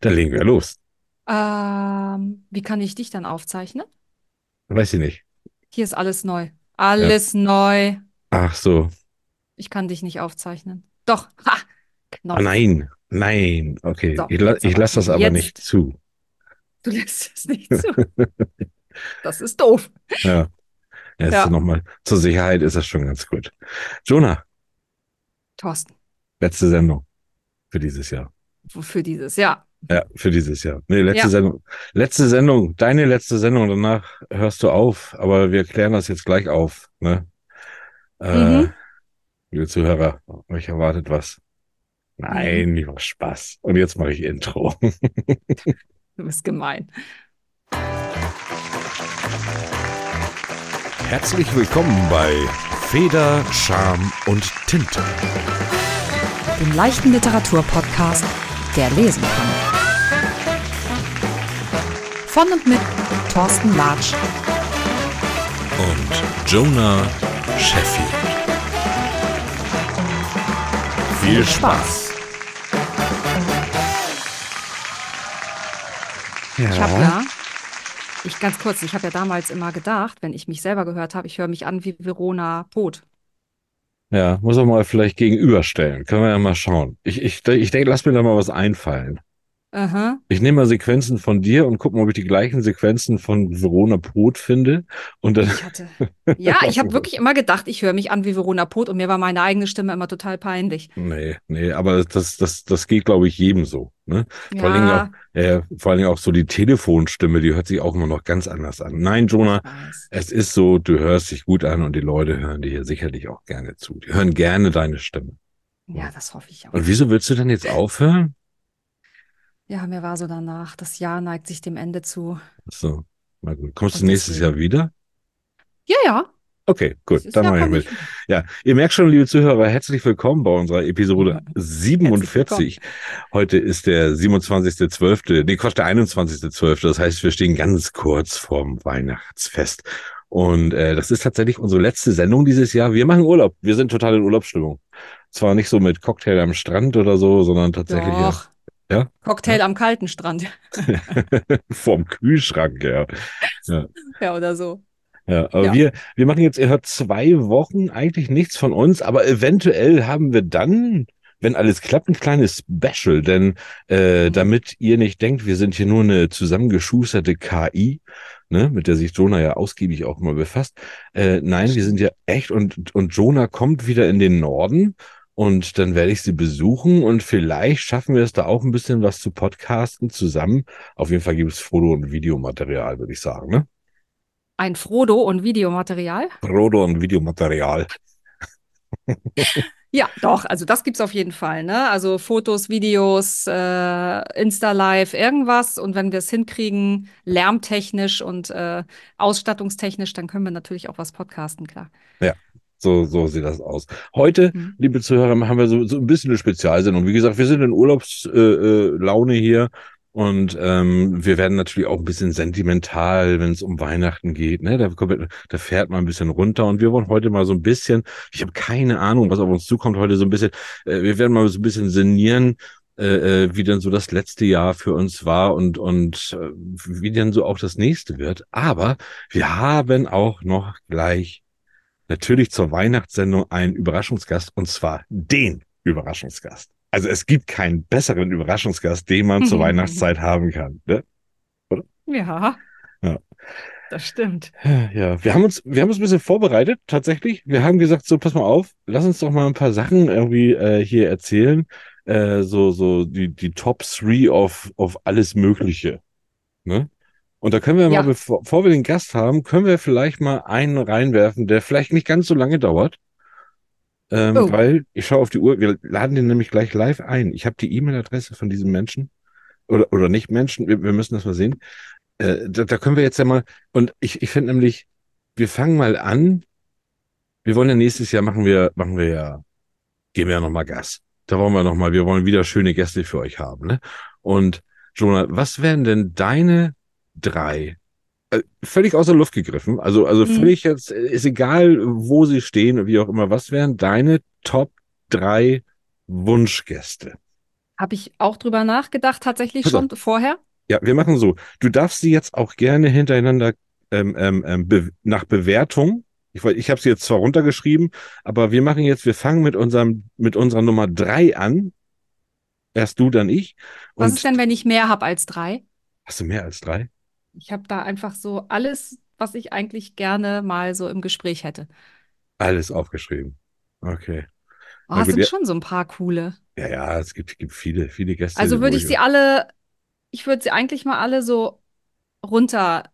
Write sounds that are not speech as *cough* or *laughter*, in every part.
Dann legen wir los. Ähm, wie kann ich dich dann aufzeichnen? Weiß ich nicht. Hier ist alles neu. Alles neu. Ach so. Ich kann dich nicht aufzeichnen. Doch. Ha! Knopf. Ah, nein, nein. Okay, So, ich, la ich lasse das aber Jetzt. nicht zu. Du lässt es nicht zu. *laughs* Das ist doof. Ja. Jetzt Ja. nochmal. Zur Sicherheit ist das schon ganz gut. Jonah, Thorsten, letzte Sendung für dieses Jahr. wofür dieses? Ja. Ja, für dieses Jahr. Nee, letzte Ja. Sendung. Letzte Sendung, deine letzte Sendung, danach hörst du auf, aber wir klären das jetzt gleich auf. Ne? Äh, Mhm. Liebe Zuhörer, euch erwartet was. Nein, Mhm. lieber Spaß. Und jetzt mache ich Intro. *laughs* Du bist gemein. Herzlich willkommen bei Feder, Charme und Tinte. Dem leichten Literaturpodcast, der lesen kann. Von und mit Thorsten Latsch. und Jonah Sheffield. Viel Spaß. Ja, Ich habe ja, ich ganz kurz, ich habe ja damals immer gedacht, wenn ich mich selber gehört habe, ich höre mich an wie Verona Poth. ja, muss auch mal vielleicht gegenüberstellen. Können wir ja mal schauen. Ich, ich, ich denke, lass mir da mal was einfallen. Aha. Ich nehme mal Sequenzen von dir und gucke mal, ob ich die gleichen Sequenzen von Verona Poth finde. Und dann, Ich hatte. Ja, *laughs* ich habe wirklich immer gedacht, ich höre mich an wie Verona Poth und mir war meine eigene Stimme immer total peinlich. nee, nee, aber das, das, das geht, glaube ich, jedem so. Ne? Vor allen Dingen Ja, Äh, vor allen Dingen auch so die Telefonstimme, die hört sich auch immer noch ganz anders an. Nein, Jonah, es ist so, du hörst dich gut an und die Leute hören dir hier sicherlich auch gerne zu. Die hören gerne deine Stimme. Ja, das hoffe ich auch. Und wieso willst du denn jetzt aufhören? Ja, mir war so danach, das Jahr neigt sich dem Ende zu. So, na gut. Kommst du Und nächstes deswegen- Jahr wieder? Ja, ja. Okay, gut, dann Jahr mache ich komm mit. Ja, ihr merkt schon, liebe Zuhörer, herzlich willkommen bei unserer Episode Ja, 47. Heute ist der 27.12., nee, Quatsch, der 21.12. Das heißt, wir stehen ganz kurz vorm Weihnachtsfest. Und äh, das ist tatsächlich unsere letzte Sendung dieses Jahr. Wir machen Urlaub. Wir sind total in Urlaubsstimmung. Zwar nicht so mit Cocktail am Strand oder so, sondern tatsächlich Doch. Ja? Cocktail am kalten Strand. *laughs* vorm Kühlschrank, ja. Ja, oder so. Ja, aber Ja. wir, wir machen jetzt, ihr hört zwei Wochen eigentlich nichts von uns, aber eventuell haben wir dann, wenn alles klappt, ein kleines Special, denn äh, Mhm. damit ihr nicht denkt, wir sind hier nur eine zusammengeschusterte KI, ne, mit der sich Jonah ja ausgiebig auch mal befasst. Äh, nein, wir sind ja echt und, und Jonah kommt wieder in den Norden und dann werde ich sie besuchen und vielleicht schaffen wir es da auch ein bisschen was zu podcasten zusammen. Auf jeden Fall gibt es Foto- und Videomaterial, würde ich sagen, ne? Ein Frodo und Videomaterial. Foto- und Videomaterial. *laughs* Ja, doch, also das gibt's auf jeden Fall, ne? Also Fotos, Videos, äh, Insta-Live, irgendwas. Und wenn wir es hinkriegen, lärmtechnisch und äh, ausstattungstechnisch, dann können wir natürlich auch was podcasten, klar. So, so sieht das aus. Heute, Mhm. liebe Zuhörer, haben wir so, so ein bisschen eine Spezialsendung. Wie gesagt, wir sind in Urlaubslaune äh, Laune hier und ähm, wir werden natürlich auch ein bisschen sentimental, wenn es um Weihnachten geht. Ne? Da, kommt, da fährt man ein bisschen runter und wir wollen heute mal so ein bisschen, ich habe keine Ahnung, was auf uns zukommt heute so ein bisschen, äh, wir werden mal so ein bisschen sinnieren, äh, äh, wie denn so das letzte Jahr für uns war und, und äh, wie denn so auch das nächste wird. Aber wir haben auch noch gleich natürlich zur Weihnachtssendung einen Überraschungsgast und zwar den Überraschungsgast. Also es gibt keinen besseren Überraschungsgast, den man zur Mhm. Weihnachtszeit haben kann. Ne? Ja. Ja. Das stimmt. Ja, wir haben uns, wir haben uns ein bisschen vorbereitet, tatsächlich. Wir haben gesagt, so, pass mal auf, lass uns doch mal ein paar Sachen irgendwie äh, hier erzählen. Äh, so, so die, die Top 3 of, of alles Mögliche. Ne? Und da können wir Ja. mal, bevor, bevor wir den Gast haben, können wir vielleicht mal einen reinwerfen, der vielleicht nicht ganz so lange dauert. Ähm, Oh. Weil ich schaue auf die Uhr, wir laden den nämlich gleich live ein. Ich habe die E-Mail-Adresse von diesem Menschen. Oder, oder nicht Menschen, wir, wir müssen das mal sehen. Äh, da, da können wir jetzt ja mal, und ich, ich finde nämlich, wir fangen mal an. Wir wollen ja nächstes Jahr machen wir, machen wir ja, geben wir ja nochmal Gas. Da wollen wir nochmal, wir wollen wieder schöne Gäste für euch haben, ne? Und Jonah, was wären denn deine drei, äh, völlig außer Luft gegriffen, also, also Mhm. völlig jetzt, äh, ist egal, wo sie stehen und wie auch immer, was wären deine Top drei Wunschgäste? Habe ich auch drüber nachgedacht, tatsächlich Pass auf. schon vorher. Ja, wir machen so. Du darfst sie jetzt auch gerne hintereinander ähm, ähm, ähm, be nach Bewertung. Ich, ich habe sie jetzt zwar runtergeschrieben, aber wir machen jetzt, wir fangen mit unserem, mit unserer Nummer drei an. Erst du, dann ich. Was Und ist denn, wenn ich mehr habe als drei? hast du mehr als drei? Ich habe da einfach so alles, was ich eigentlich gerne mal so im Gespräch hätte. Alles aufgeschrieben. Okay. Oh, es sind ja, schon so ein paar coole. ja, ja, es gibt, gibt viele, viele Gäste, Also würde ich sie alle, ich würde sie eigentlich mal alle so runter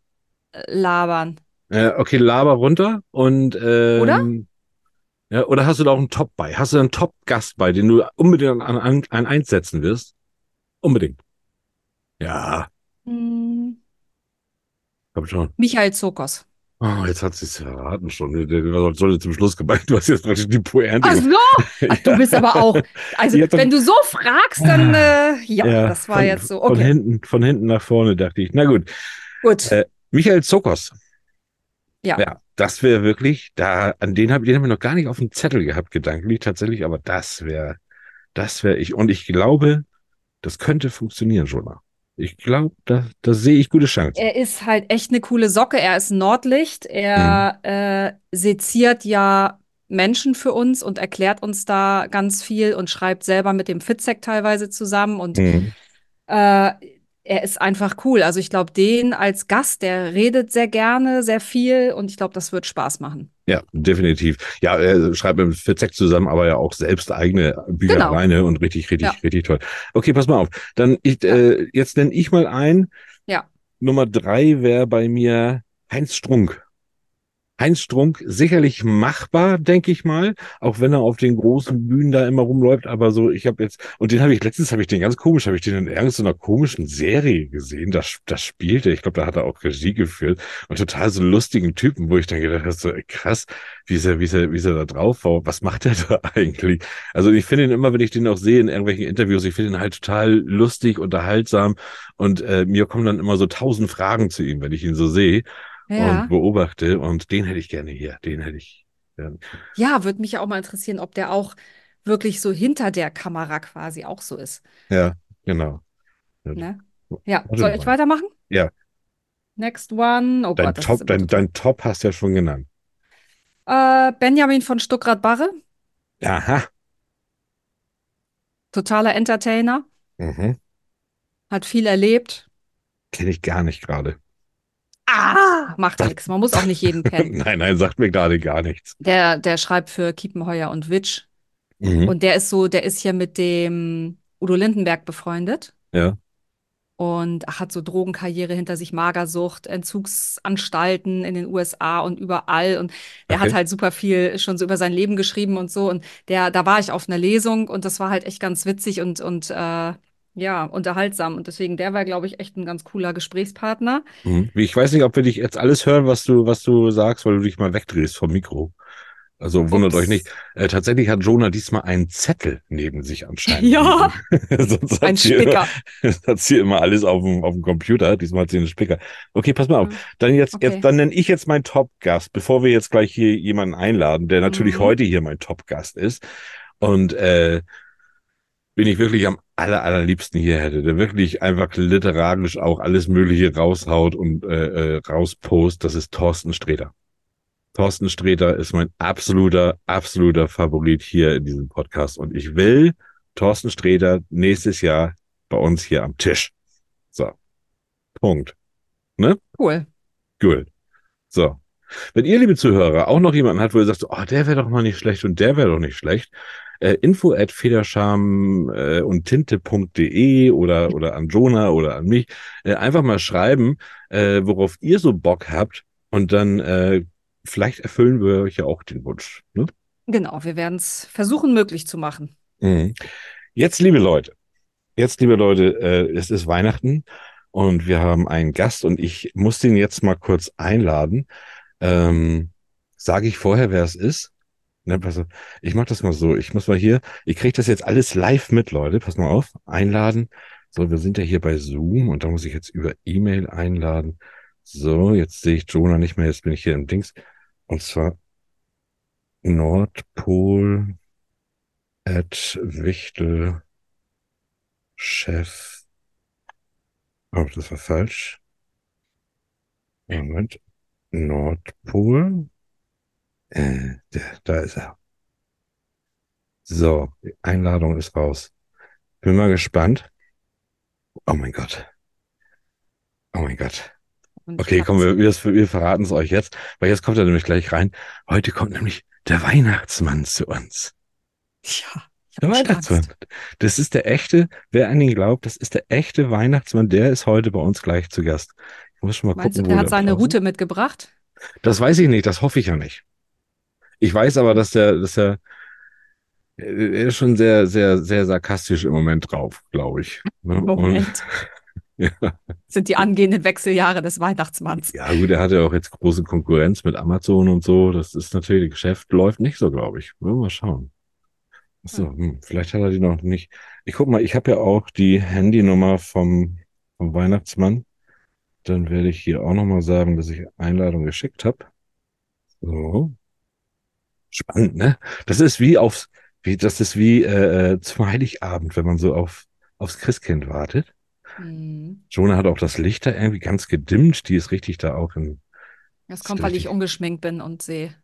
äh, labern, Äh, okay, Laber runter und oder? ähm, ja, oder hast du da auch einen Top bei? Hast du einen Top-Gast bei, den du unbedingt an, an, an eins setzen wirst? Unbedingt. Ja, Hm, komm schon. Michael Zokos. Oh, jetzt hat sie es verraten schon. Der Sollte zum Schluss gemeint. Du hast jetzt praktisch die Pointe. Ach so, *laughs* Ach, du bist aber auch, also dann- wenn du so fragst, dann äh, ja, Ja, das war von, jetzt so, Von okay, hinten, von hinten nach vorne, dachte ich. Na gut. gut, Äh, Michael Zokos. ja. Ja, das wäre wirklich, da, an den habe den hab ich noch gar nicht auf dem Zettel gehabt, gedanklich tatsächlich, aber das wäre, das wäre ich. Und ich glaube, das könnte funktionieren, Jonah. Ich glaube, da, da sehe ich gute Chancen. Er ist halt echt eine coole Socke. Er ist Nordlicht. Mhm. Er äh, seziert ja Menschen für uns und erklärt uns da ganz viel und schreibt selber mit dem Fitzek teilweise zusammen. Und Mhm. äh, er ist einfach cool. Also ich glaube, den als Gast, der redet sehr gerne, sehr viel und ich glaube, das wird Spaß machen. Ja, definitiv. Ja, er schreibt mit Fitzek zusammen, aber ja auch selbst eigene Bücher Genau. alleine und richtig, richtig, Ja. richtig toll. Okay, pass mal auf. Dann ich, äh, jetzt nenne ich mal ein. Ja. Nummer drei wäre bei mir Heinz Strunk. Heinz Strunk sicherlich machbar, denke ich mal, auch wenn er auf den großen Bühnen da immer rumläuft, aber so, ich habe jetzt, und den habe ich letztens, habe ich den ganz komisch, habe ich den in irgendeiner komischen Serie gesehen, das, das spielte, ich glaube, da hat er auch Regie geführt und total so lustigen Typen, wo ich dann gedacht habe, so krass, wie ist er, wie ist er, wie ist er da drauf was macht er *laughs* da eigentlich? Also ich finde ihn immer, wenn ich den auch sehe in irgendwelchen Interviews, ich finde ihn halt total lustig, unterhaltsam und äh, mir kommen dann immer so tausend Fragen zu ihm, wenn ich ihn so sehe Ja, und beobachte und den hätte ich gerne hier, den hätte ich gerne. ja, würde mich ja auch mal interessieren, ob der auch wirklich so hinter der Kamera quasi auch so ist. Ja, genau. Ja, Ne? Ja, soll ich weitermachen? Ja. Next one. Oh Dein Gott, Top, dein, dein Top hast du ja schon genannt. Äh, Benjamin von Stuckrad-Barre, Aha. totaler Entertainer, Mhm. hat viel erlebt. Kenne ich gar nicht gerade. Ah, macht nichts. Man muss auch nicht jeden *laughs* kennen. Nein, nein, sagt mir gerade gar nichts. Der, der schreibt für Kiepenheuer und Witsch. Mhm. Und der ist so, der ist hier mit dem Udo Lindenberg befreundet Ja. und hat so Drogenkarriere hinter sich, Magersucht, Entzugsanstalten in den USA und überall. Und der Okay. hat halt super viel schon so über sein Leben geschrieben und so. Und der, da war ich auf einer Lesung und das war halt echt ganz witzig und, und äh, ja, unterhaltsam. Und deswegen, der war, glaube ich, echt ein ganz cooler Gesprächspartner. Mhm. Ich weiß nicht, ob wir dich jetzt alles hören, was du, was du sagst, weil du dich mal wegdrehst vom Mikro. Also wundert Ups. euch nicht. Äh, tatsächlich hat Jonah diesmal einen Zettel neben sich anscheinend. Ja. *laughs* Ein Spicker. *laughs* Immer, hat sie immer alles auf dem, auf dem Computer. Diesmal hat sie einen Spicker. Okay, pass mal auf. Dann jetzt, Okay. jetzt, dann nenne ich jetzt meinen Top-Gast, bevor wir jetzt gleich hier jemanden einladen, der natürlich Mhm. heute hier mein Top-Gast ist. Und äh, bin ich wirklich am aller, allerliebsten hier hätte, der wirklich einfach literarisch auch alles Mögliche raushaut und äh, äh, rauspost, das ist Thorsten Sträter. Thorsten Sträter ist mein absoluter, absoluter Favorit hier in diesem Podcast. Und ich will Thorsten Sträter nächstes Jahr bei uns hier am Tisch. So. Punkt. Cool. Gut. So. Wenn ihr, liebe Zuhörer, auch noch jemanden habt, wo ihr sagt, oh, der wäre doch mal nicht schlecht und der wäre doch nicht schlecht, äh, info at federscham äh, und tinte.de oder, oder an Jonah oder an mich, äh, einfach mal schreiben, äh, worauf ihr so Bock habt und dann äh, vielleicht erfüllen wir euch ja auch den Wunsch. Ne? Genau, wir werden es versuchen, möglich zu machen. Mhm. Jetzt, liebe Leute, jetzt, liebe Leute, äh, es ist Weihnachten und wir haben einen Gast und ich muss den jetzt mal kurz einladen. Ähm, Sage ich vorher, wer es ist? Ne, pass auf. Ich mach das mal so. Ich muss mal hier, ich kriege das jetzt alles live mit, Leute. Pass mal auf. Einladen. So, wir sind ja hier bei Zoom und da muss ich jetzt über E-Mail einladen. So, jetzt sehe ich Jonah nicht mehr. Jetzt bin ich hier im Dings. Und zwar Nordpol at Wichtel Chef. Oh, das war falsch. Moment. Nordpol. Äh, der, da ist er. So, die Einladung ist raus. Bin mal gespannt. Oh mein Gott. Oh mein Gott. Okay, komm, wir, wir, wir verraten es euch jetzt, weil jetzt kommt er nämlich gleich rein. Heute kommt nämlich der Weihnachtsmann zu uns. Ja, Der Weihnachtsmann. Das ist der echte, wer an ihn glaubt, das ist der echte Weihnachtsmann, der ist heute bei uns gleich zu Gast. Ich muss schon mal Meinst du, gucken, der wo hat seine draußen- Route mitgebracht? Das weiß ich nicht, das hoffe ich ja nicht. Ich weiß aber, dass der, dass der, er ist schon sehr, sehr, sehr sarkastisch im Moment drauf, glaube ich. Ne? Und- Moment. *laughs* Ja. Sind die angehenden Wechseljahre des Weihnachtsmanns. Ja, gut, er hat ja auch jetzt große Konkurrenz mit Amazon und so. Das ist natürlich, das Geschäft läuft nicht so, glaube ich. Wollen wir mal schauen. Achso, hm, vielleicht hat er die noch nicht. Ich guck mal, ich habe ja auch die Handynummer vom, vom Weihnachtsmann. Dann werde ich hier auch nochmal sagen, dass ich Einladung geschickt habe. So. Spannend, ne? Das ist wie aufs, wie, das ist wie äh, äh, zum Heiligabend, wenn man so auf, aufs Christkind wartet. Hm. Jonah hat auch das Licht da irgendwie ganz gedimmt. Die ist richtig da auch in. Das kommt, weil ich ungeschminkt bin und sehe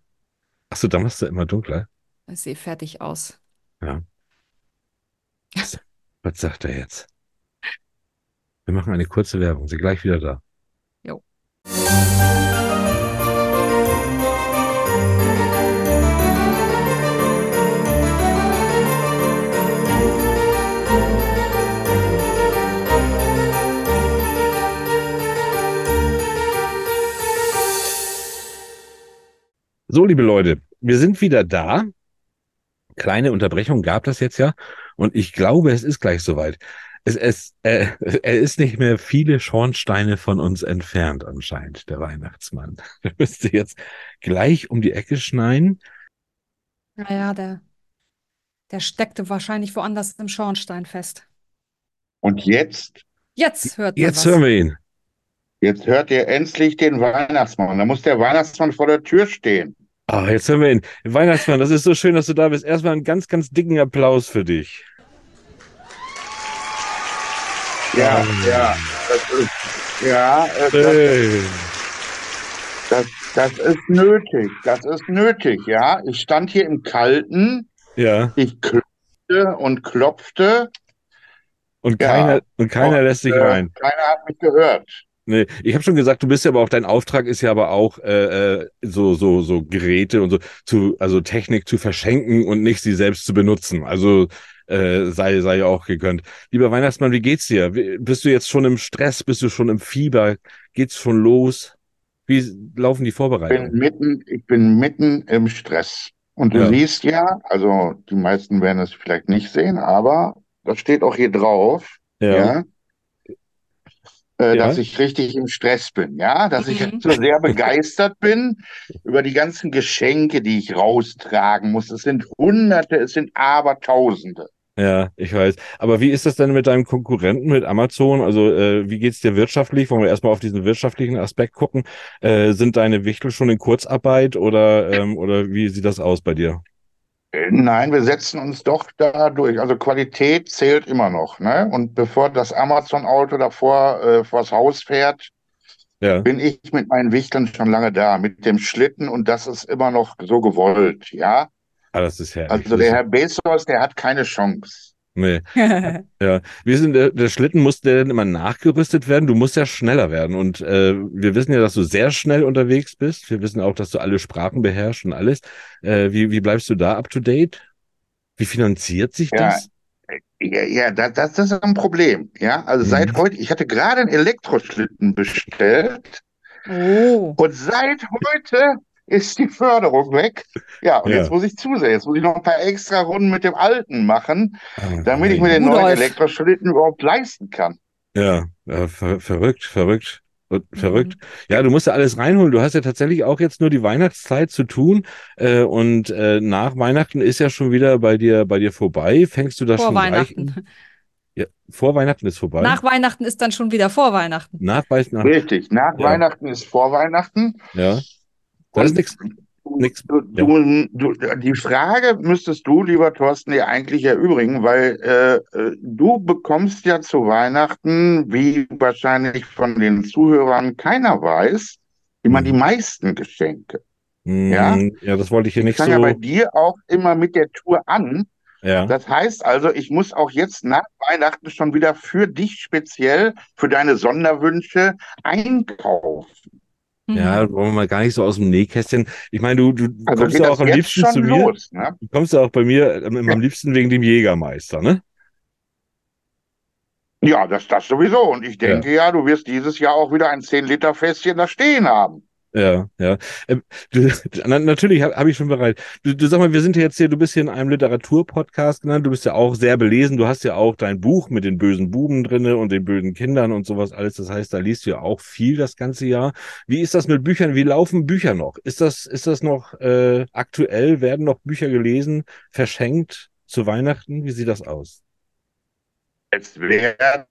Achso, da machst du immer dunkler. ich sehe fertig aus. Ja. Was, was sagt er jetzt? Wir machen eine kurze Werbung. Sind gleich wieder da. Jo. So, liebe Leute, wir sind wieder da. Kleine Unterbrechung gab das jetzt ja. Und ich glaube, es ist gleich soweit. Es, es, äh, *laughs* er ist nicht mehr viele Schornsteine von uns entfernt, anscheinend, der Weihnachtsmann. *laughs* Er müsste jetzt gleich um die Ecke schneien. Naja, der, der steckte wahrscheinlich woanders im Schornstein fest. Und jetzt, Jetzt hört man Jetzt was. hören wir ihn. Jetzt hört ihr endlich den Weihnachtsmann. Da muss der Weihnachtsmann vor der Tür stehen. Ah, jetzt hören wir ihn. Weihnachtsmann, das ist so schön, dass du da bist. Erstmal einen ganz, ganz dicken Applaus für dich. Ja, ja, das ist, ja, das, Hey. das, das ist nötig. Das ist nötig, ja. Ich stand hier im Kalten, Ja, ich klopfte und klopfte. und Ja. keiner, und keiner Und, lässt sich äh, rein. Keiner hat mich gehört. Nee, ich habe schon gesagt, du bist ja aber auch, dein Auftrag ist ja aber auch, äh, äh, so, so, so Geräte und so zu, also Technik zu verschenken und nicht sie selbst zu benutzen. Also äh, sei, sei auch gegönnt. Lieber Weihnachtsmann, wie geht's dir? Wie- Bist du jetzt schon im Stress? Bist du schon im Fieber? Geht's schon los? Wie laufen die Ich bin Vorbereitungen? mitten, ich bin mitten im Stress. Und du Ja. siehst ja, also die meisten werden es vielleicht nicht sehen, aber das steht auch hier drauf. Ja, ja, äh, Ja. dass ich richtig im Stress bin, ja, dass ich Mhm. *laughs* so sehr begeistert *laughs* bin über die ganzen Geschenke, die ich raustragen muss. Es sind Hunderte, es sind Abertausende. ja, ich weiß. Aber wie ist das denn mit deinem Konkurrenten, mit Amazon? Also äh, wie geht's dir wirtschaftlich? Wollen wir erstmal auf diesen wirtschaftlichen Aspekt gucken? Äh, sind deine Wichtel schon in Kurzarbeit oder, ähm, oder wie sieht das aus bei dir? Äh, Nein, wir setzen uns doch da durch. Also Qualität zählt immer noch, ne? Und bevor das Amazon-Auto davor äh, vors Haus fährt, Ja, bin ich mit meinen Wichteln schon lange da, mit dem Schlitten und das ist immer noch so gewollt, ja? ah, das ist herrlich. Also der Herr Bezos, der hat keine Chance. Nee, *laughs* ja. Wie sind der, der Schlitten, muss der denn immer nachgerüstet werden? Du musst ja schneller werden. Und äh, wir wissen ja, dass du sehr schnell unterwegs bist. Wir wissen auch, dass du alle Sprachen beherrschst und alles. Äh, wie, wie bleibst du da up to date? Wie finanziert sich Ja, das? Ja, ja, das, das ist ein Problem. Ja, also Mhm. seit heute, ich hatte gerade einen Elektroschlitten bestellt Oh. und seit heute ist die Förderung weg. Ja, und Ja. jetzt muss ich zusehen. Jetzt muss ich noch ein paar extra Runden mit dem alten machen, Ah, damit ich mir den neuen Elektroschlitten überhaupt leisten kann. Ja, ja ver verrückt, verrückt. Und Mhm. Verrückt. Ja, du musst ja alles reinholen. Du hast ja tatsächlich auch jetzt nur die Weihnachtszeit zu tun. Äh, und äh, nach Weihnachten ist ja schon wieder bei dir, bei dir vorbei. Fängst du da Vor schon gleich Weihnachten. an? Ja, vor Weihnachten ist vorbei. Nach Weihnachten ist dann schon wieder vor Weihnachten. nach, Weihnachten- nach Richtig. Nach Ja. Weihnachten ist vor Weihnachten. ja. Da ist nichts. Nix. Du, Ja. du, du, die Frage müsstest du, lieber Thorsten, dir eigentlich erübrigen, weil äh, äh, du bekommst ja zu Weihnachten, wie wahrscheinlich von den Zuhörern keiner weiß, immer Mhm. die meisten Geschenke. Mm, Ja? ja, das wollte ich hier Ich nicht fange ja bei so. dir auch immer mit der Tour an. Ja. Das heißt also, ich muss auch jetzt nach Weihnachten schon wieder für dich speziell, für deine Sonderwünsche einkaufen. Ja, Mhm. wollen wir mal gar nicht so aus dem Nähkästchen. Ich meine, du, du Also kommst ja auch am liebsten zu mir. los, ne? Du kommst ja auch bei mir ähm, am liebsten wegen dem Jägermeister, ne? Ja, das, das sowieso. Und ich denke ja. du wirst dieses Jahr auch wieder ein 10-Liter-Fässchen da stehen haben. Ja, ja. Ähm, du, *laughs* na, natürlich habe hab ich schon bereit. Du, du sag mal, wir sind ja jetzt hier, du bist hier in einem Literaturpodcast genannt, du bist ja auch sehr belesen, du hast ja auch dein Buch mit den bösen Buben drinne und den bösen Kindern und sowas alles. Das heißt, da liest du ja auch viel das ganze Jahr. Wie ist das mit Büchern? Wie laufen Bücher noch? Ist das, ist das noch äh, aktuell? Werden noch Bücher gelesen, verschenkt zu Weihnachten? Wie sieht das aus? Es werden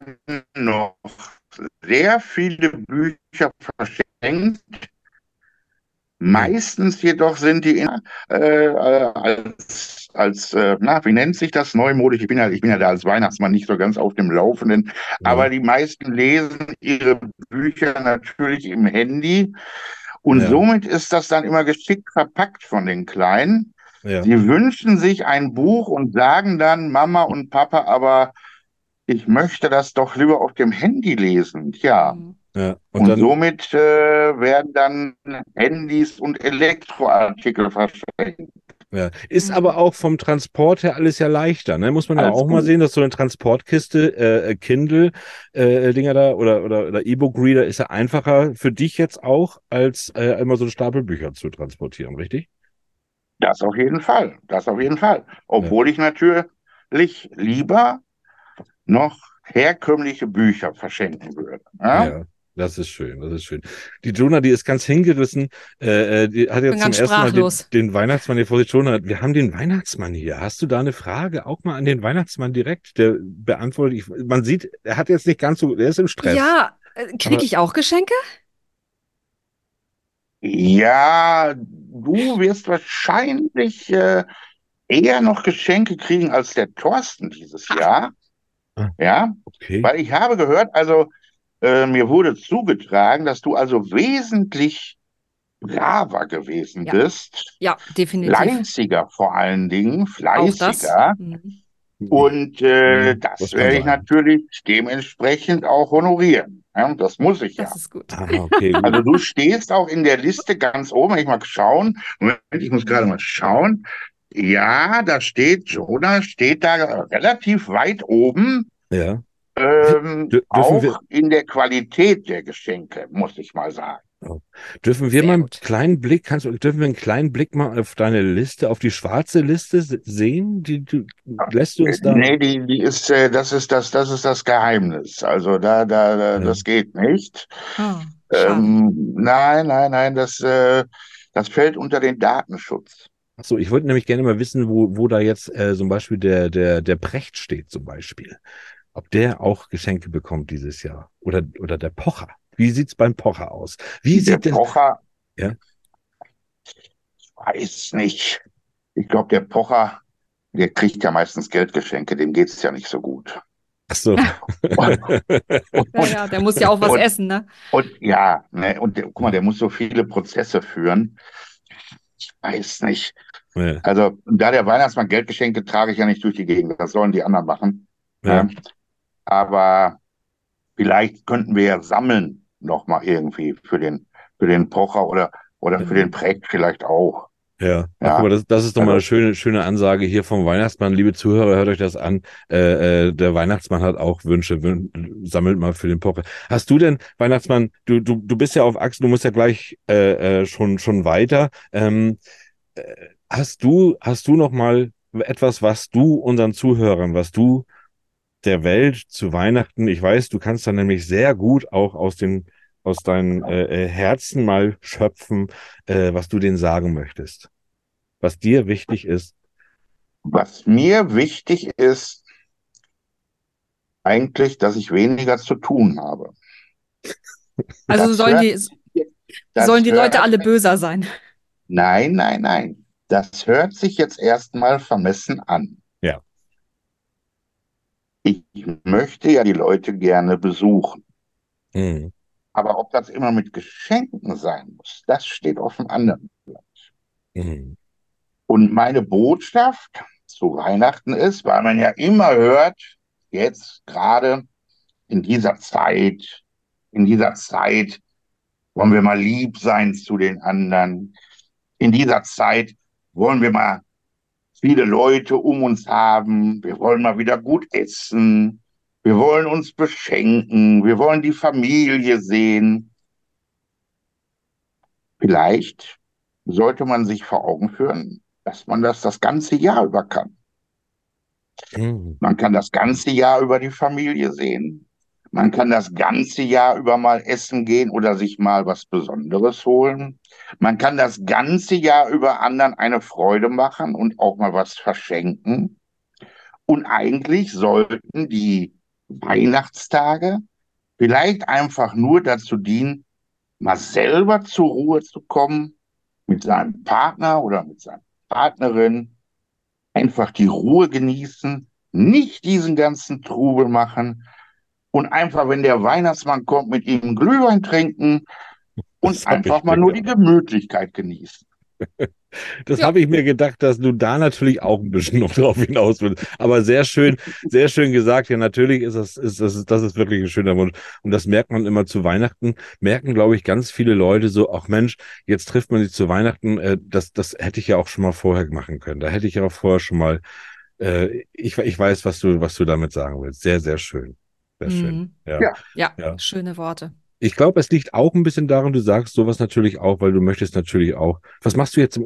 noch sehr viele Bücher verschenkt. Meistens jedoch sind die in, äh, als, als äh, na, wie nennt sich das neumodisch? Ich bin ja, ich bin ja da als Weihnachtsmann nicht so ganz auf dem Laufenden, aber die meisten lesen ihre Bücher natürlich im Handy und Ja. somit ist das dann immer geschickt verpackt von den Kleinen. Ja. Sie wünschen sich ein Buch und sagen dann, Mama und Papa, aber ich möchte das doch lieber auf dem Handy lesen. Tja, Mhm. Ja. Und und somit äh, werden dann Handys und Elektroartikel verschenkt. Ja. Ist aber auch vom Transport her alles ja leichter, ne? Muss man ja Alles auch mal gut. sehen, dass so eine Transportkiste, äh, Kindle, äh, Dinger da oder, oder, oder E-Book-Reader ist ja einfacher für dich jetzt auch, als äh, immer so ein Stapel Bücher zu transportieren, richtig? Das auf jeden Fall, das auf jeden Fall. Obwohl ich natürlich lieber noch herkömmliche Bücher verschenken würde. Ja? Das ist schön, das ist schön. Die Jonah, die ist ganz hingerissen. Äh, äh, die hat jetzt zum ersten Mal den, den Weihnachtsmann hier vor sich. Jonah, wir haben den Weihnachtsmann hier. Hast du da eine Frage? Auch mal an den Weihnachtsmann direkt. Der beantwortet. Ich, man sieht, er hat jetzt nicht ganz so, er ist im Stress. Ja, äh, kriege ich auch Geschenke? Ja, du wirst wahrscheinlich äh, eher noch Geschenke kriegen als der Thorsten dieses Jahr. Ah. Ja, Okay. weil ich habe gehört, also äh, mir wurde zugetragen, dass du also wesentlich braver gewesen Ja. bist, Ja, definitiv. fleißiger vor allen Dingen, das. fleißiger. Mhm. Und äh, Mhm, das man werde ich sagen. natürlich dementsprechend auch honorieren. Ja, das muss ich ja. Das ist gut. Ah, okay, gut. Also du stehst auch in der Liste ganz oben. Wenn ich mal schauen. Moment, ich muss gerade mal schauen. Ja, da steht, Jonah steht da relativ weit oben. ja. Ähm, Dür- auch wir- in der Qualität der Geschenke, muss ich mal sagen. Dürfen wir Sehr mal einen gut. kleinen Blick, kannst du, dürfen wir einen kleinen Blick mal auf deine Liste, auf die schwarze Liste se- sehen? Die, du, lässt du uns da? Nee, die, die ist, äh, das ist das, das ist das Geheimnis. Also da, da, da Ja. das geht nicht. Schade. Ähm, nein, nein, nein, das, äh, das fällt unter den Datenschutz. Ach so, ich wollte nämlich gerne mal wissen, wo, wo da jetzt äh, zum Beispiel der, der, der Precht steht, zum Beispiel. Ob der auch Geschenke bekommt dieses Jahr. Oder, oder der Pocher. Wie sieht's beim Pocher aus? Wie Der sieht der, Pocher, Ja. ich weiß nicht. Ich glaube, der Pocher, der kriegt ja meistens Geldgeschenke, dem geht's ja nicht so gut. ach so. Ja, ja, der muss ja auch was Und- essen, ne? Und ja, ne, und der, guck mal, der muss so viele Prozesse führen. Ich weiß nicht. ja, Also, da der Weihnachtsmann Geldgeschenke trage ich ja nicht durch die Gegend. Das sollen die anderen machen. ja. Ne? Aber vielleicht könnten wir ja sammeln nochmal irgendwie für den, für den Pocher oder, oder für den Precht vielleicht auch. Ja, Ja. mal, das, das ist doch mal eine Also- schöne, schöne Ansage hier vom Weihnachtsmann. Liebe Zuhörer, hört euch das an. Äh, äh, der Weihnachtsmann hat auch Wünsche. Wün sammelt mal für den Pocher. Hast du denn, Weihnachtsmann, du, du, du bist ja auf Achse, du musst ja gleich äh, äh, schon, schon weiter. Ähm, äh, hast du, hast du noch mal etwas, was du unseren Zuhörern, was du der Welt zu Weihnachten, ich weiß, du kannst da nämlich sehr gut auch aus den aus deinen äh, äh, Herzen mal schöpfen, äh, was du denen sagen möchtest. Was dir wichtig ist. Was mir wichtig ist, eigentlich, dass ich weniger zu tun habe. *laughs* Also Das sollen hört- die, sollen die Leute alle böser sein. Nein, nein, nein. Das hört sich jetzt erstmal vermessen an. Ich möchte ja die Leute gerne besuchen. Mhm. Aber ob das immer mit Geschenken sein muss, das steht auf dem anderen Blatt. Mhm. Und meine Botschaft zu Weihnachten ist, weil man ja immer hört, jetzt gerade in dieser Zeit, in dieser Zeit wollen wir mal lieb sein zu den anderen. In dieser Zeit wollen wir mal viele Leute um uns haben. Wir wollen mal wieder gut essen. Wir wollen uns beschenken. Wir wollen die Familie sehen. Vielleicht sollte man sich vor Augen führen, dass man das das ganze Jahr über kann. Mhm. Man kann das ganze Jahr über die Familie sehen. Man kann das ganze Jahr über mal essen gehen oder sich mal was Besonderes holen. Man kann das ganze Jahr über anderen eine Freude machen und auch mal was verschenken. Und eigentlich sollten die Weihnachtstage vielleicht einfach nur dazu dienen, mal selber zur Ruhe zu kommen, mit seinem Partner oder mit seiner Partnerin, einfach die Ruhe genießen, nicht diesen ganzen Trubel machen und einfach, wenn der Weihnachtsmann kommt, mit ihm Glühwein trinken und einfach mal nur die Gemütlichkeit genießen. *laughs* Das Ja. habe ich mir gedacht, dass du da natürlich auch ein bisschen noch drauf hinaus willst. Aber sehr schön, *laughs* sehr schön gesagt. Ja, natürlich ist das, ist das, das ist wirklich ein schöner Wunsch. Und das merkt man immer zu Weihnachten. Merken, glaube ich, ganz viele Leute so, ach Mensch, jetzt trifft man sich zu Weihnachten. Äh, das, das hätte ich ja auch schon mal vorher machen können. Da hätte ich ja auch vorher schon mal, äh, ich, ich weiß, was du, was du damit sagen willst. Sehr, sehr schön. Sehr schön. Mhm. Ja. Ja. Ja, Ja. schöne Worte. Ich glaube, es liegt auch ein bisschen daran, du sagst sowas natürlich auch, weil du möchtest natürlich auch. Was machst du jetzt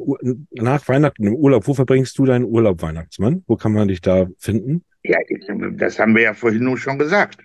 nach Weihnachten im Urlaub? Wo verbringst du deinen Urlaub, Weihnachtsmann? Wo kann man dich da finden? Ja, ich, das haben wir ja vorhin nur schon gesagt.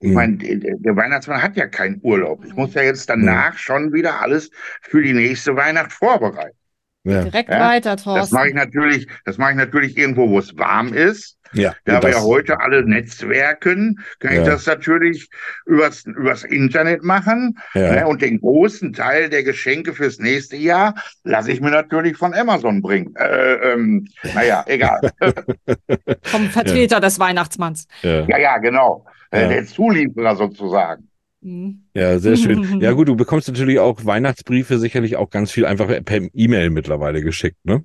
Ich Mhm. meine, der, der Weihnachtsmann hat ja keinen Urlaub. Ich muss ja jetzt danach schon wieder alles für die nächste Weihnacht vorbereiten. Ja, Direkt Ja, weiter, Das mache ich Thorsten. natürlich, das mache ich natürlich irgendwo, wo es warm ist. ja. Da wir ja heute alle netzwerken, kann ich Ja. das natürlich übers, übers Internet machen. ja. Ne? Und den großen Teil der Geschenke fürs nächste Jahr lasse ich mir natürlich von Amazon bringen. Äh, ähm, naja, egal. Vom Vertreter des Weihnachtsmanns. ja. ja, ja, genau. Äh, Ja. Der Zulieferer sozusagen. Ja, sehr schön. Ja, *laughs* gut, du bekommst natürlich auch Weihnachtsbriefe sicherlich auch ganz viel einfach per E-Mail mittlerweile geschickt, ne?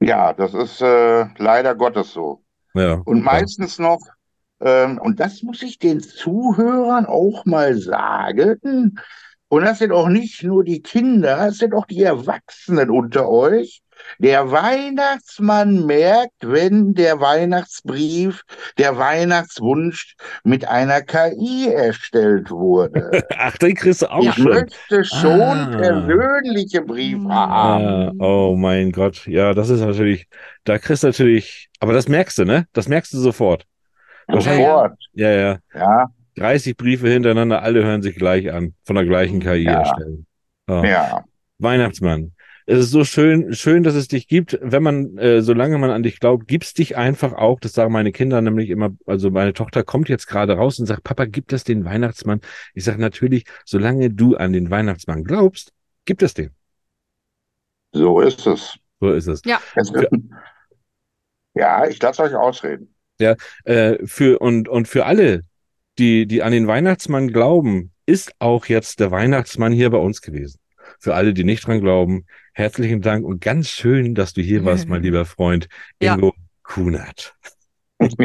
Ja, das ist äh, leider Gottes so. Ja. Und meistens noch, ähm, und das muss ich den Zuhörern auch mal sagen, und das sind auch nicht nur die Kinder, es sind auch die Erwachsenen unter euch. Der Weihnachtsmann merkt, wenn der Weihnachtsbrief, der Weihnachtswunsch mit einer KI erstellt wurde. *laughs* Ach, den kriegst du auch. Ich schon. möchte schon Ah. persönliche Briefe haben. Ah, oh mein Gott. Ja, das ist natürlich, da kriegst du natürlich, aber das merkst du, ne? Das merkst du sofort. Sofort. Ja, ja. Ja, 30 Briefe hintereinander, alle hören sich gleich an, von der gleichen KI Ja. erstellen. Ja. ja. Weihnachtsmann. Es ist so schön, schön, dass es dich gibt. Wenn man, äh, solange man an dich glaubt, gibt's dich einfach auch. Das sagen meine Kinder nämlich immer. Also meine Tochter kommt jetzt gerade raus und sagt, Papa, gibt es den Weihnachtsmann? Ich sage natürlich, solange du an den Weihnachtsmann glaubst, gibt es den. So ist es. So ist es. Es ja, ich lasse euch ausreden. Äh, für und und für alle, die die an den Weihnachtsmann glauben, ist auch jetzt der Weihnachtsmann hier bei uns gewesen. Für alle, die nicht dran glauben, herzlichen Dank und ganz schön, dass du hier warst, mein *laughs* lieber Freund Ja. Ingo Kunert. *laughs* ich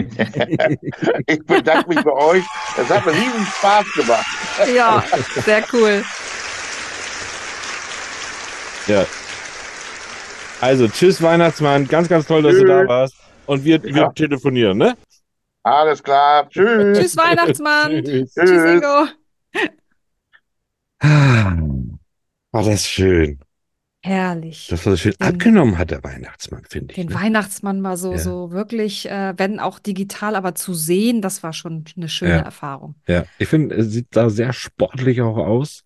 bedanke mich bei euch. Es hat mir riesen Spaß gemacht. Ja, sehr cool. Ja. Also, tschüss Weihnachtsmann, ganz, ganz toll, dass du da warst. Und wir, wir Ja. telefonieren, ne? Alles klar. Tschüss. Tschüss, Weihnachtsmann. Tschüss. *laughs* Tschüss, Tschüss. Ingo. Ah, War das schön. Herrlich. Das war so schön. Den- Abgenommen hat der Weihnachtsmann, finde ich. Den ne? Weihnachtsmann mal so, Ja. so wirklich, äh, wenn auch digital, aber zu sehen, das war schon eine schöne Ja. Erfahrung. Ja, ich finde, es sieht da sehr sportlich auch aus.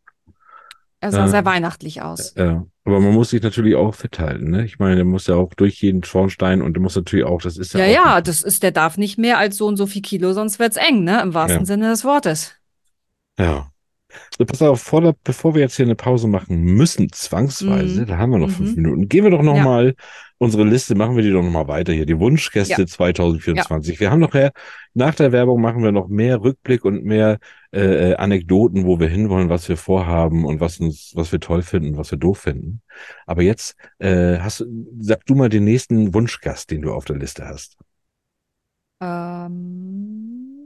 Er sah Ja. sehr weihnachtlich aus. Ja, aber man muss sich natürlich auch fit halten, ne? Ich meine, der muss ja auch durch jeden Schornstein und der muss natürlich auch, das ist ja Ja, ja, das ist, der darf nicht mehr als so und so viel Kilo, sonst wird's eng, ne? Im wahrsten. Sinne des Wortes. Ja, So, pass auf, vor, bevor wir jetzt hier eine Pause machen müssen, zwangsweise, Mhm. da haben wir noch Mhm. fünf Minuten, gehen wir doch noch Ja. mal unsere Liste, machen wir die doch noch mal weiter hier, die Wunschgäste Ja. 2024. Wir haben noch ja, nach der Werbung machen wir noch mehr Rückblick und mehr äh, äh, Anekdoten, wo wir hinwollen, was wir vorhaben und was uns, was wir toll finden, was wir doof finden. Aber jetzt äh, hast, sag du mal den nächsten Wunschgast, den du auf der Liste hast. Ähm,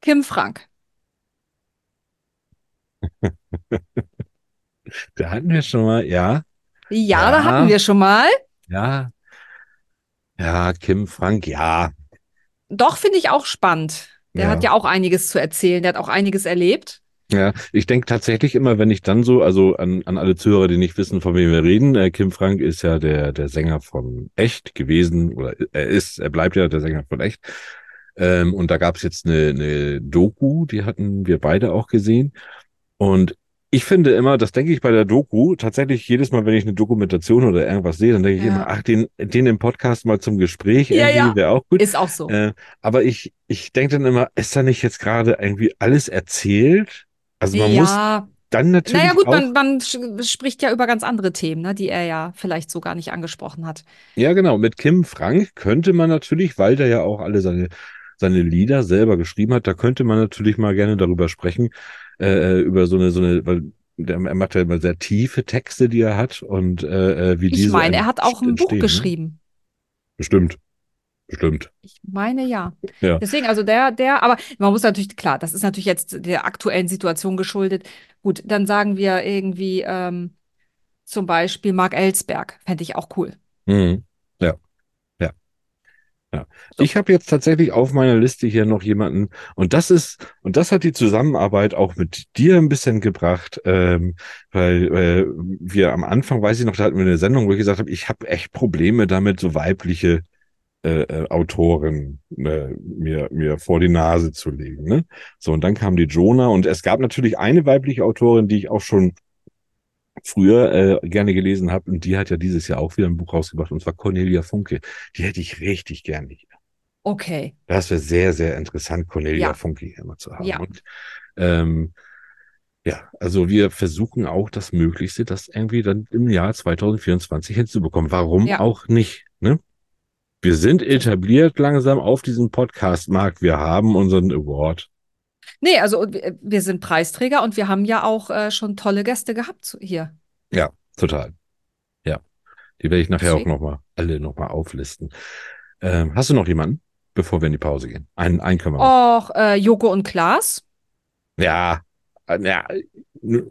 Kim Frank. *laughs* Da hatten wir schon mal, ja, Ja, da Ja. hatten wir schon mal. ja, ja, Kim Frank, ja, Doch, finde ich auch spannend. Der Ja. hat ja auch einiges zu erzählen. Der hat auch einiges erlebt. Ja, ich denke tatsächlich immer, wenn ich dann so, also an, an alle Zuhörer, die nicht wissen, von wem wir reden, äh, Kim Frank ist ja der, der Sänger von Echt gewesen, oder er ist, er bleibt ja der Sänger von Echt. Ähm, und da gab es jetzt eine, eine Doku, die hatten wir beide auch gesehen. Und ich finde immer, das denke ich bei der Doku, tatsächlich jedes Mal, wenn ich eine Dokumentation oder irgendwas sehe, dann denke ich Ja. immer, ach, den, den im Podcast mal zum Gespräch Ja, irgendwie ja. wäre auch gut. Ist auch so. Äh, aber ich, ich denke dann immer, ist da nicht jetzt gerade irgendwie alles erzählt? Also man muss dann natürlich naja gut, man, man spricht ja über ganz andere Themen, ne, die er ja vielleicht so gar nicht angesprochen hat. ja genau, mit Kim Frank könnte man natürlich, weil der ja auch alle seine, seine Lieder selber geschrieben hat, da könnte man natürlich mal gerne darüber sprechen, äh, über so eine, so eine, weil der, er macht ja immer sehr tiefe Texte, die er hat und äh, äh, wie Ich diese meine, er hat auch ein Buch ne? geschrieben. Bestimmt. Bestimmt. Ich meine ja. Ja. Deswegen, also der, der, aber man muss natürlich, klar, das ist natürlich jetzt der aktuellen Situation geschuldet. Gut, dann sagen wir irgendwie ähm, zum Beispiel Mark Ellsberg, fände ich auch cool. Mhm. Ja. So. Ich habe jetzt tatsächlich auf meiner Liste hier noch jemanden, und das ist, und das hat die Zusammenarbeit auch mit dir ein bisschen gebracht, ähm, weil äh, wir am Anfang, weiß ich noch, da hatten wir eine Sendung, wo ich gesagt habe, ich habe echt Probleme damit, so weibliche äh, äh, Autoren äh, mir, mir vor die Nase zu legen. Ne? So, und dann kam die Jonah und es gab natürlich eine weibliche Autorin, die ich auch schon früher äh, gerne gelesen habe und die hat ja dieses Jahr auch wieder ein Buch rausgebracht und zwar Cornelia Funke. Die hätte ich richtig gerne hier. Okay. Das wäre sehr, sehr interessant, Cornelia Ja. Funke hier mal zu haben. Ja. Und ähm, ja, also wir versuchen auch das Möglichste, das irgendwie dann im Jahr 2024 hinzubekommen. Warum Ja. auch nicht? Ne? Wir sind etabliert langsam auf diesem Podcast-Markt. Wir haben unseren Award. Nee, also wir wir sind Preisträger und wir haben ja auch äh, schon tolle Gäste gehabt hier. Ja, total. Ja, die werde ich nachher Deswegen. auch nochmal alle nochmal auflisten. Ähm, hast du noch jemanden, bevor wir in die Pause gehen? Einen, einen können wir. Auch äh, Joko und Klaas. Ja, äh, ja, n-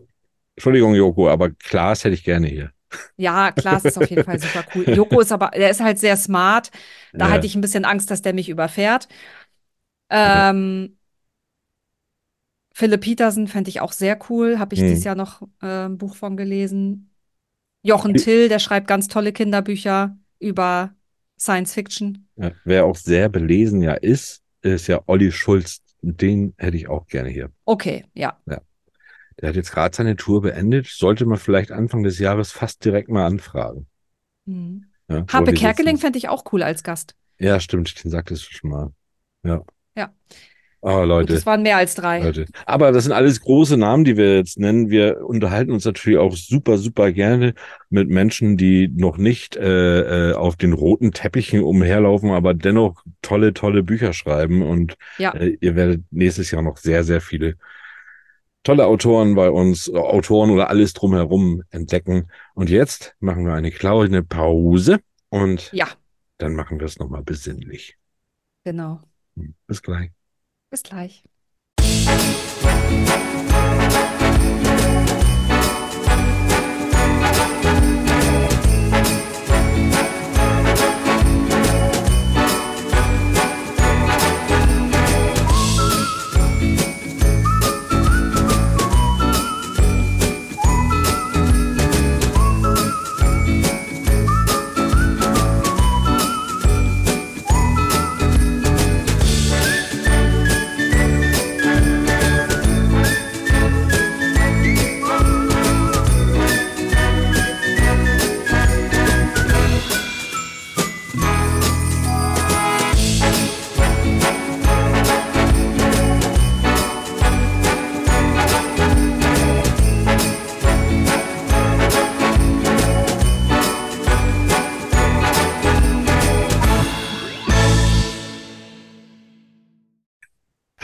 Entschuldigung, Joko, aber Klaas hätte ich gerne hier. Ja, Klaas ist auf jeden Fall super cool. *laughs* Joko ist aber, der ist halt sehr smart. Da Ja. hatte ich ein bisschen Angst, dass der mich überfährt. Ähm, Philipp Petersen fände ich auch sehr cool. Habe ich Hm. dieses Jahr noch äh, ein Buch von gelesen. Jochen Wie- Till, der schreibt ganz tolle Kinderbücher über Science Fiction. Ja, wer auch sehr belesen ja ist, ist ja Olli Schulz. Den hätte ich auch gerne hier. Okay, ja. Der hat jetzt gerade seine Tour beendet. Sollte man vielleicht Anfang des Jahres fast direkt mal anfragen. Hm. Ja, Harpe Kerkeling fände ich auch cool als Gast. Ja, stimmt. Den sagtest du schon mal. Ja. Ja. Oh, Leute. das waren mehr als drei. Leute. Aber das sind alles große Namen, die wir jetzt nennen. Wir unterhalten uns natürlich auch super, super gerne mit Menschen, die noch nicht äh, äh, auf den roten Teppichen umherlaufen, aber dennoch tolle, tolle Bücher schreiben. Und Ja. äh, ihr werdet nächstes Jahr noch sehr, sehr viele tolle Autoren bei uns, äh, Autoren oder alles drumherum entdecken. Und jetzt machen wir eine kleine Pause und Ja, dann machen wir es nochmal besinnlich. genau. Bis gleich. Bis gleich.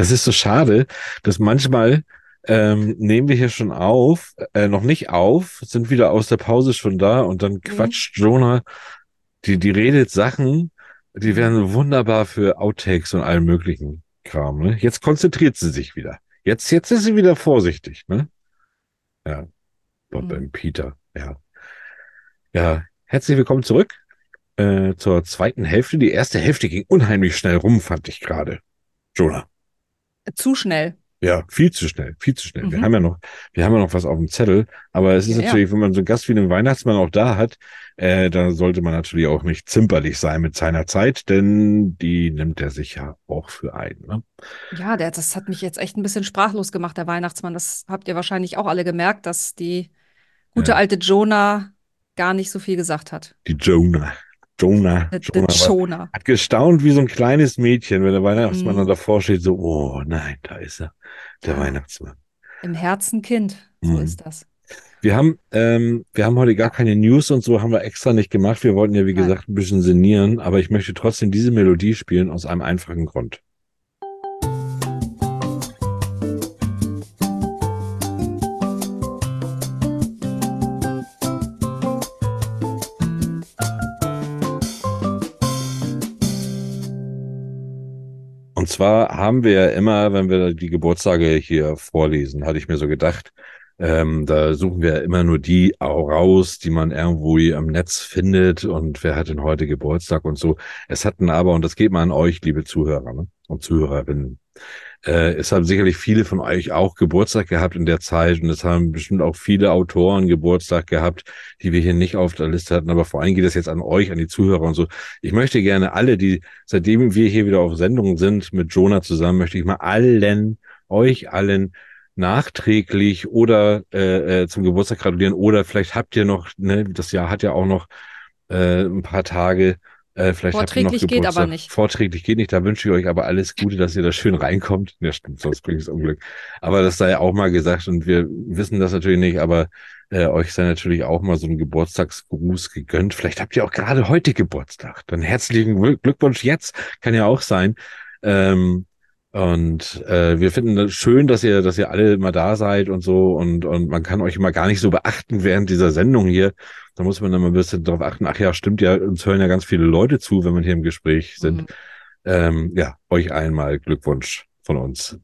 Das ist so schade, dass manchmal ähm, nehmen wir hier schon auf, äh, noch nicht auf, sind wieder aus der Pause schon da und dann quatscht Jonah, die, die redet Sachen, die wären wunderbar für Outtakes und allen möglichen Kram. Ne? Jetzt konzentriert sie sich wieder. Jetzt, jetzt ist sie wieder vorsichtig. Ne? Ja, Bob Mhm. und Peter. Ja, ja. Herzlich willkommen zurück äh, zur zweiten Hälfte. Die erste Hälfte ging unheimlich schnell rum, fand ich gerade. Jonah. Zu schnell. Ja, viel zu schnell, viel zu schnell. Wir Mhm. haben ja noch, wir haben ja noch was auf dem Zettel, aber es ist Ja, ja. natürlich, wenn man so einen Gast wie den Weihnachtsmann auch da hat, äh, da sollte man natürlich auch nicht zimperlich sein mit seiner Zeit, denn die nimmt er sich ja auch für ein. Ne? Ja, der, das hat mich jetzt echt ein bisschen sprachlos gemacht, der Weihnachtsmann. Das habt ihr wahrscheinlich auch alle gemerkt, dass die gute Ja. alte Jonah gar nicht so viel gesagt hat. Die Jonah, Jonah, Jonah Jonah. hat gestaunt wie so ein kleines Mädchen, wenn der Weihnachtsmann dann davor steht, so, oh nein, da ist er, der Ja. Weihnachtsmann. Im Herzen Kind. So Mhm. ist das. Wir haben, ähm, wir haben heute gar keine News und so haben wir extra nicht gemacht. Wir wollten ja, wie Nein. gesagt, ein bisschen sinnieren, aber ich möchte trotzdem diese Melodie spielen aus einem einfachen Grund. Zwar haben wir ja immer, wenn wir die Geburtstage hier vorlesen, hatte ich mir so gedacht, ähm, da suchen wir immer nur die raus, die man irgendwo im Netz findet und wer hat denn heute Geburtstag und so. Es hatten aber, und das geht mal an euch, liebe Zuhörer ne? und Zuhörerinnen, äh, es haben sicherlich viele von euch auch Geburtstag gehabt in der Zeit und es haben bestimmt auch viele Autoren Geburtstag gehabt, die wir hier nicht auf der Liste hatten, aber vor allem geht es jetzt an euch, an die Zuhörer und so. Ich möchte gerne alle, die, seitdem wir hier wieder auf Sendung sind mit Jonah zusammen, möchte ich mal allen, euch allen nachträglich oder äh, äh, zum Geburtstag gratulieren oder vielleicht habt ihr noch, ne, das Jahr hat ja auch noch äh, ein paar Tage, äh, vielleicht habt ihr noch Vorträglich geht aber nicht. Vorträglich geht nicht, da wünsche ich euch aber alles Gute, dass ihr da schön reinkommt. Ja, stimmt, sonst bringt es Unglück. Aber das sei auch mal gesagt und wir wissen das natürlich nicht, aber äh, euch sei natürlich auch mal so ein Geburtstagsgruß gegönnt. Vielleicht habt ihr auch gerade heute Geburtstag. Dann herzlichen Glück- Glückwunsch jetzt, kann ja auch sein. Ähm, und äh, wir finden das schön, dass ihr, dass ihr alle immer da seid und so und und man kann euch immer gar nicht so beachten während dieser Sendung hier. Da muss man dann mal ein bisschen drauf achten. Ach ja, stimmt ja, uns hören ja ganz viele Leute zu, wenn wir hier im Gespräch sind. Mhm. Ähm, ja, euch einmal Glückwunsch von uns.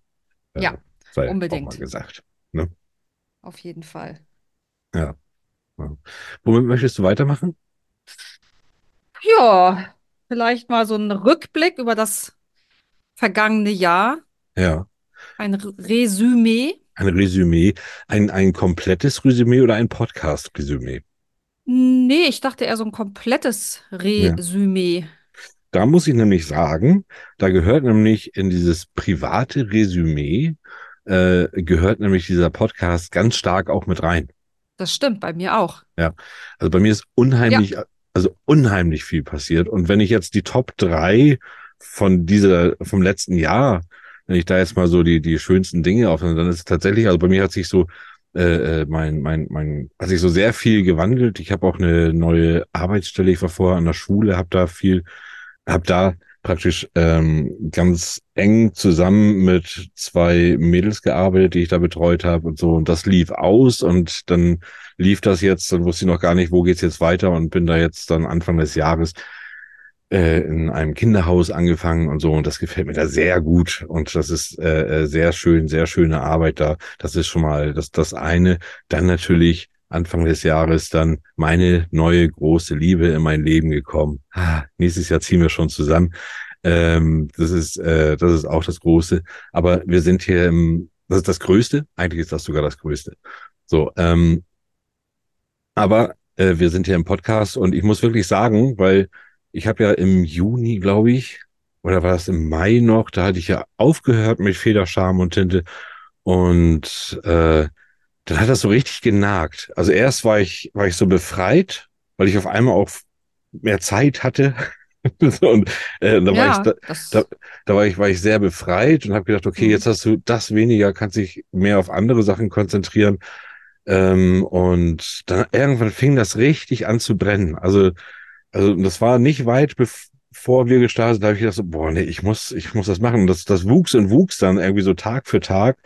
Äh, Ja, unbedingt. Gesagt. Auf jeden Fall. Ja. ja. Womit möchtest du weitermachen? Ja, vielleicht mal so ein Rückblick über das vergangene Jahr. Ja. Ein Resümee. Ein Resümee, ein, ein komplettes Resümee oder ein Podcast-Resümee? Nee, ich dachte eher so ein komplettes Resümee. Da muss ich nämlich sagen, da gehört nämlich in dieses private Resümee, äh, gehört nämlich dieser Podcast ganz stark auch mit rein. Das stimmt, bei mir auch. Also bei mir ist unheimlich, also unheimlich viel passiert. Und wenn ich jetzt die Top drei von dieser, vom letzten Jahr, wenn ich da jetzt mal so die, die schönsten Dinge aufnehme, dann ist es tatsächlich, also bei mir hat sich so, äh, äh, mein, mein, mein, hat sich so sehr viel gewandelt. Ich habe auch eine neue Arbeitsstelle. Ich war vorher an der Schule, habe da viel, habe da praktisch ähm, ganz eng zusammen mit zwei Mädels gearbeitet, die ich da betreut habe und so. Und das lief aus und dann lief das jetzt, dann wusste ich noch gar nicht, wo geht's jetzt weiter und bin da jetzt dann Anfang des Jahres äh, in einem Kinderhaus angefangen und so und das gefällt mir da sehr gut und das ist äh, äh, sehr schön, sehr schöne Arbeit da. Das ist schon mal das, das eine. Dann natürlich Anfang des Jahres dann meine neue große Liebe in mein Leben gekommen. Ah, nächstes Jahr ziehen wir schon zusammen. Ähm, das ist äh, das ist auch das Große. Aber wir sind hier im, das ist das Größte. Eigentlich ist das sogar das Größte. So, ähm, aber äh, wir sind hier im Podcast und ich muss wirklich sagen, weil ich habe ja im Juni, glaube ich, oder war das im Mai noch, da hatte ich ja aufgehört mit Federscham und Tinte und äh, dann hat das so richtig genagt. Also erst war ich war ich so befreit, weil ich auf einmal auch mehr Zeit hatte *laughs* und äh, da war Ja, ich da, da, da war ich, war ich sehr befreit und habe gedacht, okay, Mhm. jetzt hast du das weniger, kannst dich mehr auf andere Sachen konzentrieren. Ähm, und dann irgendwann fing das richtig an zu brennen. Also, also das war nicht weit, bevor wir gestartet sind, habe ich gedacht so, boah, nee, ich muss, ich muss das machen. Das, das wuchs und wuchs dann irgendwie so Tag für Tag.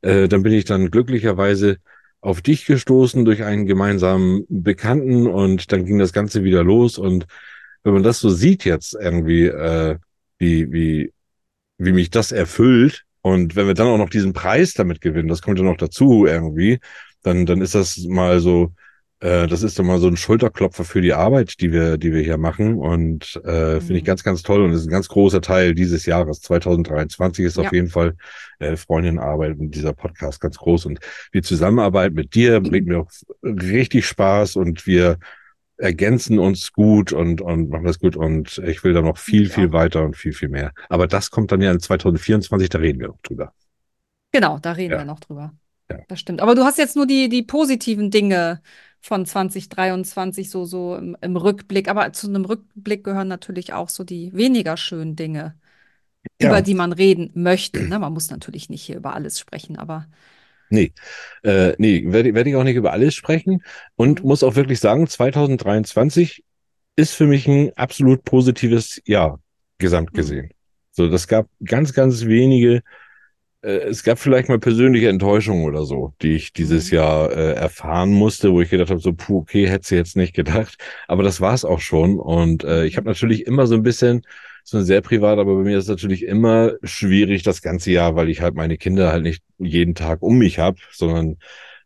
Äh, dann bin ich dann glücklicherweise auf dich gestoßen durch einen gemeinsamen Bekannten und dann ging das Ganze wieder los. Und wenn man das so sieht jetzt irgendwie, äh, wie, wie, wie mich das erfüllt und wenn wir dann auch noch diesen Preis damit gewinnen, das kommt ja noch dazu irgendwie, dann, dann ist das mal so, äh, das ist dann mal so ein Schulterklopfer für die Arbeit, die wir, die wir hier machen. Und äh, mhm. finde ich ganz, ganz toll. Und ist ein ganz großer Teil dieses Jahres. 2023 ist ja. auf jeden Fall äh, Freundinnenarbeit und dieser Podcast ganz groß. Und die Zusammenarbeit mit dir bringt mir auch richtig Spaß und wir ergänzen uns gut und, und machen das gut. Und ich will da noch viel, ja. viel weiter und viel, viel mehr. Aber das kommt dann ja in 2024, da reden wir noch drüber. Genau, da reden ja. wir noch drüber. Ja. Das stimmt. Aber du hast jetzt nur die, die positiven Dinge von 2023 so, so im, im, Rückblick. Aber zu einem Rückblick gehören natürlich auch so die weniger schönen Dinge, ja. über die man reden möchte. Ne? Man muss natürlich nicht hier über alles sprechen, aber. Nee, äh, nee, werde werd ich auch nicht über alles sprechen und mhm. muss auch wirklich sagen, 2023 ist für mich ein absolut positives Jahr gesamt mhm. gesehen. Mhm. So, das gab ganz, ganz wenige es gab vielleicht mal persönliche Enttäuschungen oder so, die ich dieses mhm. Jahr äh, erfahren musste, wo ich gedacht habe, so, puh, okay, hätte sie jetzt nicht gedacht. Aber das war es auch schon. Und äh, ich habe natürlich immer so ein bisschen, so sehr privat, aber bei mir ist es natürlich immer schwierig das ganze Jahr, weil ich halt meine Kinder halt nicht jeden Tag um mich habe, sondern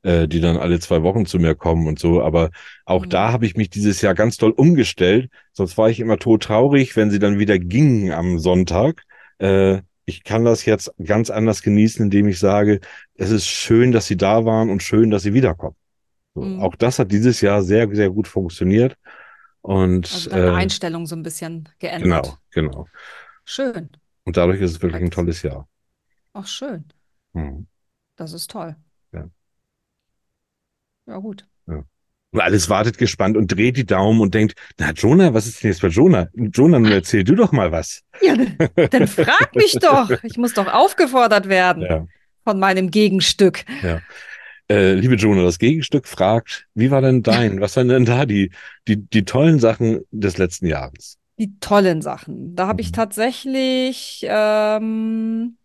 äh, die dann alle zwei Wochen zu mir kommen und so. Aber auch mhm. da habe ich mich dieses Jahr ganz doll umgestellt. Sonst war ich immer todtraurig, wenn sie dann wieder gingen am Sonntag. Äh, ich kann das jetzt ganz anders genießen, indem ich sage, es ist schön, dass sie da waren und schön, dass sie wiederkommen. So, mhm. Auch das hat dieses Jahr sehr, sehr gut funktioniert. Und also deine äh, Einstellung so ein bisschen geändert. Genau, genau. Schön. Und dadurch ist es wirklich ein tolles Jahr. Ach, schön. Mhm. Das ist toll. Ja. Ja, gut. Ja. Und alles wartet gespannt und dreht die Daumen und denkt, na Jonah, was ist denn jetzt bei Jonah? Jonah, nun erzähl du doch mal was. Ja, dann frag mich *laughs* doch. Ich muss doch aufgefordert werden ja. von meinem Gegenstück. Ja. Äh, liebe Jonah, das Gegenstück fragt, wie war denn dein, was waren denn da die, die, die tollen Sachen des letzten Jahres? Die tollen Sachen. Da habe mhm. ich tatsächlich ähm,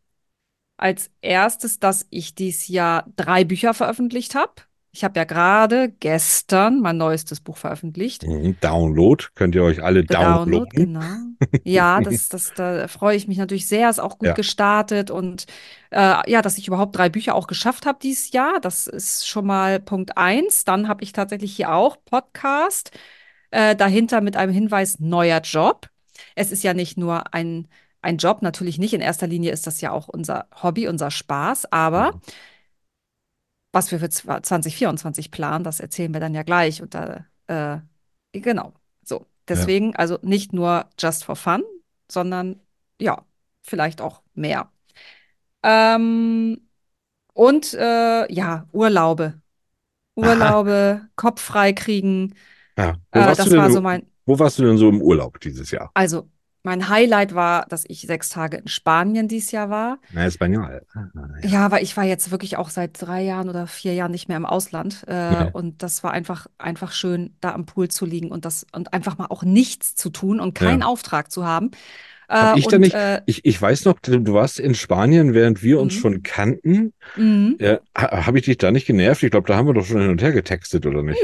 als erstes, dass ich dieses Jahr drei Bücher veröffentlicht habe. Ich habe ja gerade gestern mein neuestes Buch veröffentlicht. Mhm, Download, könnt ihr euch alle downloaden. Download, genau. Ja, *laughs* das, das, da freue ich mich natürlich sehr. Ist auch gut ja. gestartet und äh, ja, dass ich überhaupt drei Bücher auch geschafft habe dieses Jahr. Das ist schon mal Punkt eins. Dann habe ich tatsächlich hier auch Podcast. Äh, dahinter mit einem Hinweis neuer Job. Es ist ja nicht nur ein, ein Job, natürlich nicht. In erster Linie ist das ja auch unser Hobby, unser Spaß, aber mhm was wir für 2024 planen, das erzählen wir dann ja gleich. Und da, äh, genau, so. Deswegen, ja. also nicht nur just for fun, sondern ja, vielleicht auch mehr. Ähm, und äh, ja, Urlaube. Urlaube, Aha. Kopf frei kriegen. Ja. Wo, äh, das war so mein. Wo warst du denn so im Urlaub dieses Jahr? Also, mein Highlight war, dass ich sechs Tage in Spanien dieses Jahr war. Na, Spanien. Ah, ja. ja, weil ich war jetzt wirklich auch seit drei Jahren oder vier Jahren nicht mehr im Ausland. Äh, ja. Und das war einfach, einfach schön, da am Pool zu liegen und das und einfach mal auch nichts zu tun und keinen ja. Auftrag zu haben. Hab äh, ich, und, nicht, äh, ich, ich weiß noch, du warst in Spanien, während wir uns mhm. schon kannten. Mhm. Ja, Habe ich dich da nicht genervt? Ich glaube, da haben wir doch schon hin und her getextet, oder nicht?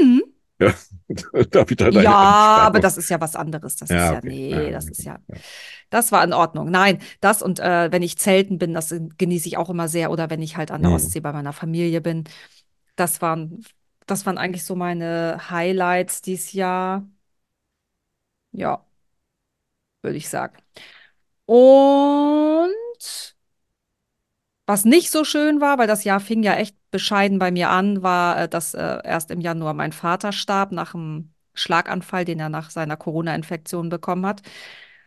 Ja, *laughs* Darf ich da ja aber das ist ja was anderes. Das ja, ist ja, okay. nee, ja, das okay. ist ja, das war in Ordnung. Nein, das und äh, wenn ich zelten bin, das genieße ich auch immer sehr. Oder wenn ich halt an der mhm. Ostsee bei meiner Familie bin. Das waren, das waren eigentlich so meine Highlights dieses Jahr. Ja, würde ich sagen. Und was nicht so schön war, weil das Jahr fing ja echt bescheiden bei mir an, war, äh, dass äh, erst im Januar mein Vater starb nach einem Schlaganfall, den er nach seiner Corona-Infektion bekommen hat.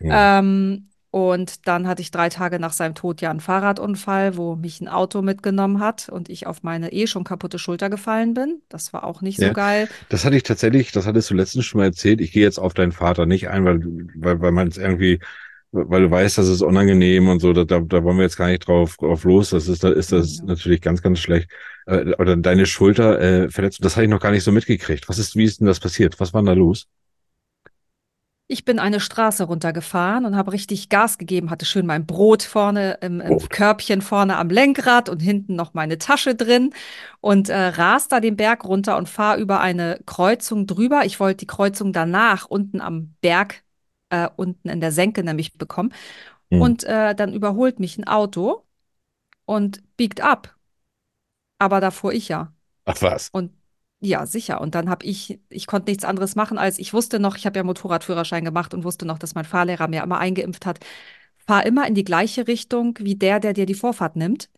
Ja. Ähm, und dann hatte ich drei Tage nach seinem Tod ja einen Fahrradunfall, wo mich ein Auto mitgenommen hat und ich auf meine eh schon kaputte Schulter gefallen bin. Das war auch nicht ja, so geil. Das hatte ich tatsächlich, das hattest du letztens schon mal erzählt. Ich gehe jetzt auf deinen Vater nicht ein, weil, weil, weil man es irgendwie weil du weißt, das ist unangenehm und so, da, da, wollen wir jetzt gar nicht drauf, drauf los. Das ist, da ist das ja. natürlich ganz, ganz schlecht. Äh, oder deine Schulter äh, verletzt, das habe ich noch gar nicht so mitgekriegt. Was ist, wie ist denn das passiert? Was war denn da los? Ich bin eine Straße runtergefahren und habe richtig Gas gegeben, hatte schön mein Brot vorne im, im Brot. Körbchen vorne am Lenkrad und hinten noch meine Tasche drin und äh, ras da den Berg runter und fahre über eine Kreuzung drüber. Ich wollte die Kreuzung danach unten am Berg, äh, unten in der Senke nämlich bekommen. Hm. Und äh, dann überholt mich ein Auto und biegt ab. Aber da fuhr ich ja. Ach was. Und ja, sicher. Und dann habe ich, ich konnte nichts anderes machen, als ich wusste noch, ich habe ja Motorradführerschein gemacht und wusste noch, dass mein Fahrlehrer mir immer eingeimpft hat, fahr immer in die gleiche Richtung wie der, der dir die Vorfahrt nimmt,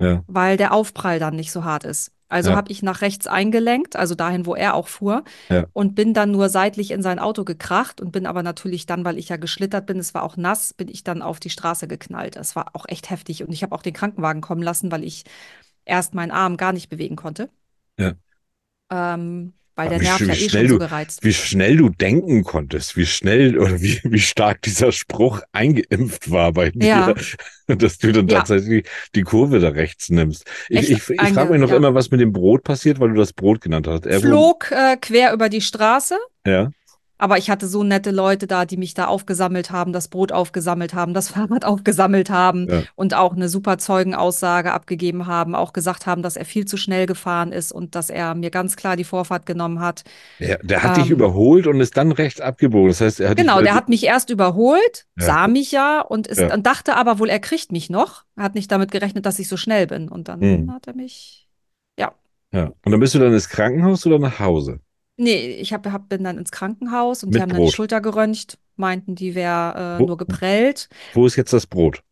Ja, weil der Aufprall dann nicht so hart ist. Also ja, habe ich nach rechts eingelenkt, also dahin, wo er auch fuhr, ja, und bin dann nur seitlich in sein Auto gekracht und bin aber natürlich dann, weil ich ja geschlittert bin, es war auch nass, bin ich dann auf die Straße geknallt. Das war auch echt heftig und ich habe auch den Krankenwagen kommen lassen, weil ich erst meinen Arm gar nicht bewegen konnte ja. ähm, weil der wie, Nerv ja eh schnell schon so du, gereizt. wie schnell du denken konntest, wie schnell *laughs* oder wie, wie stark dieser Spruch eingeimpft war bei dir, Ja, *laughs* dass du dann ja, tatsächlich die Kurve da rechts nimmst. Ich, ich, ich frage mich noch ja. immer, was mit dem Brot passiert, weil du das Brot genannt hast. Er Flog äh, quer über die Straße, ja, aber ich hatte so nette Leute da, die mich da aufgesammelt haben, das Brot aufgesammelt haben, das *laughs* Fahrrad aufgesammelt haben ja. und auch eine super Zeugenaussage abgegeben haben, auch gesagt haben, dass er viel zu schnell gefahren ist und dass er mir ganz klar die Vorfahrt genommen hat. Der, der hat dich Ähm, überholt und ist dann rechts abgebogen. Das heißt, er hat dich, Genau, der hat mich erst überholt, ja, sah mich ja und ist, ja, und dachte aber wohl, er kriegt mich noch. Er hat nicht damit gerechnet, dass ich so schnell bin. Und dann hm, hat er mich, ja. ja. Und dann bist du dann ins Krankenhaus oder nach Hause? Nee, ich hab, hab, bin dann ins Krankenhaus und die Mit haben dann die Brot. Schulter geröntgt, meinten, die wäre äh, Wo, nur geprellt. wo ist jetzt das Brot?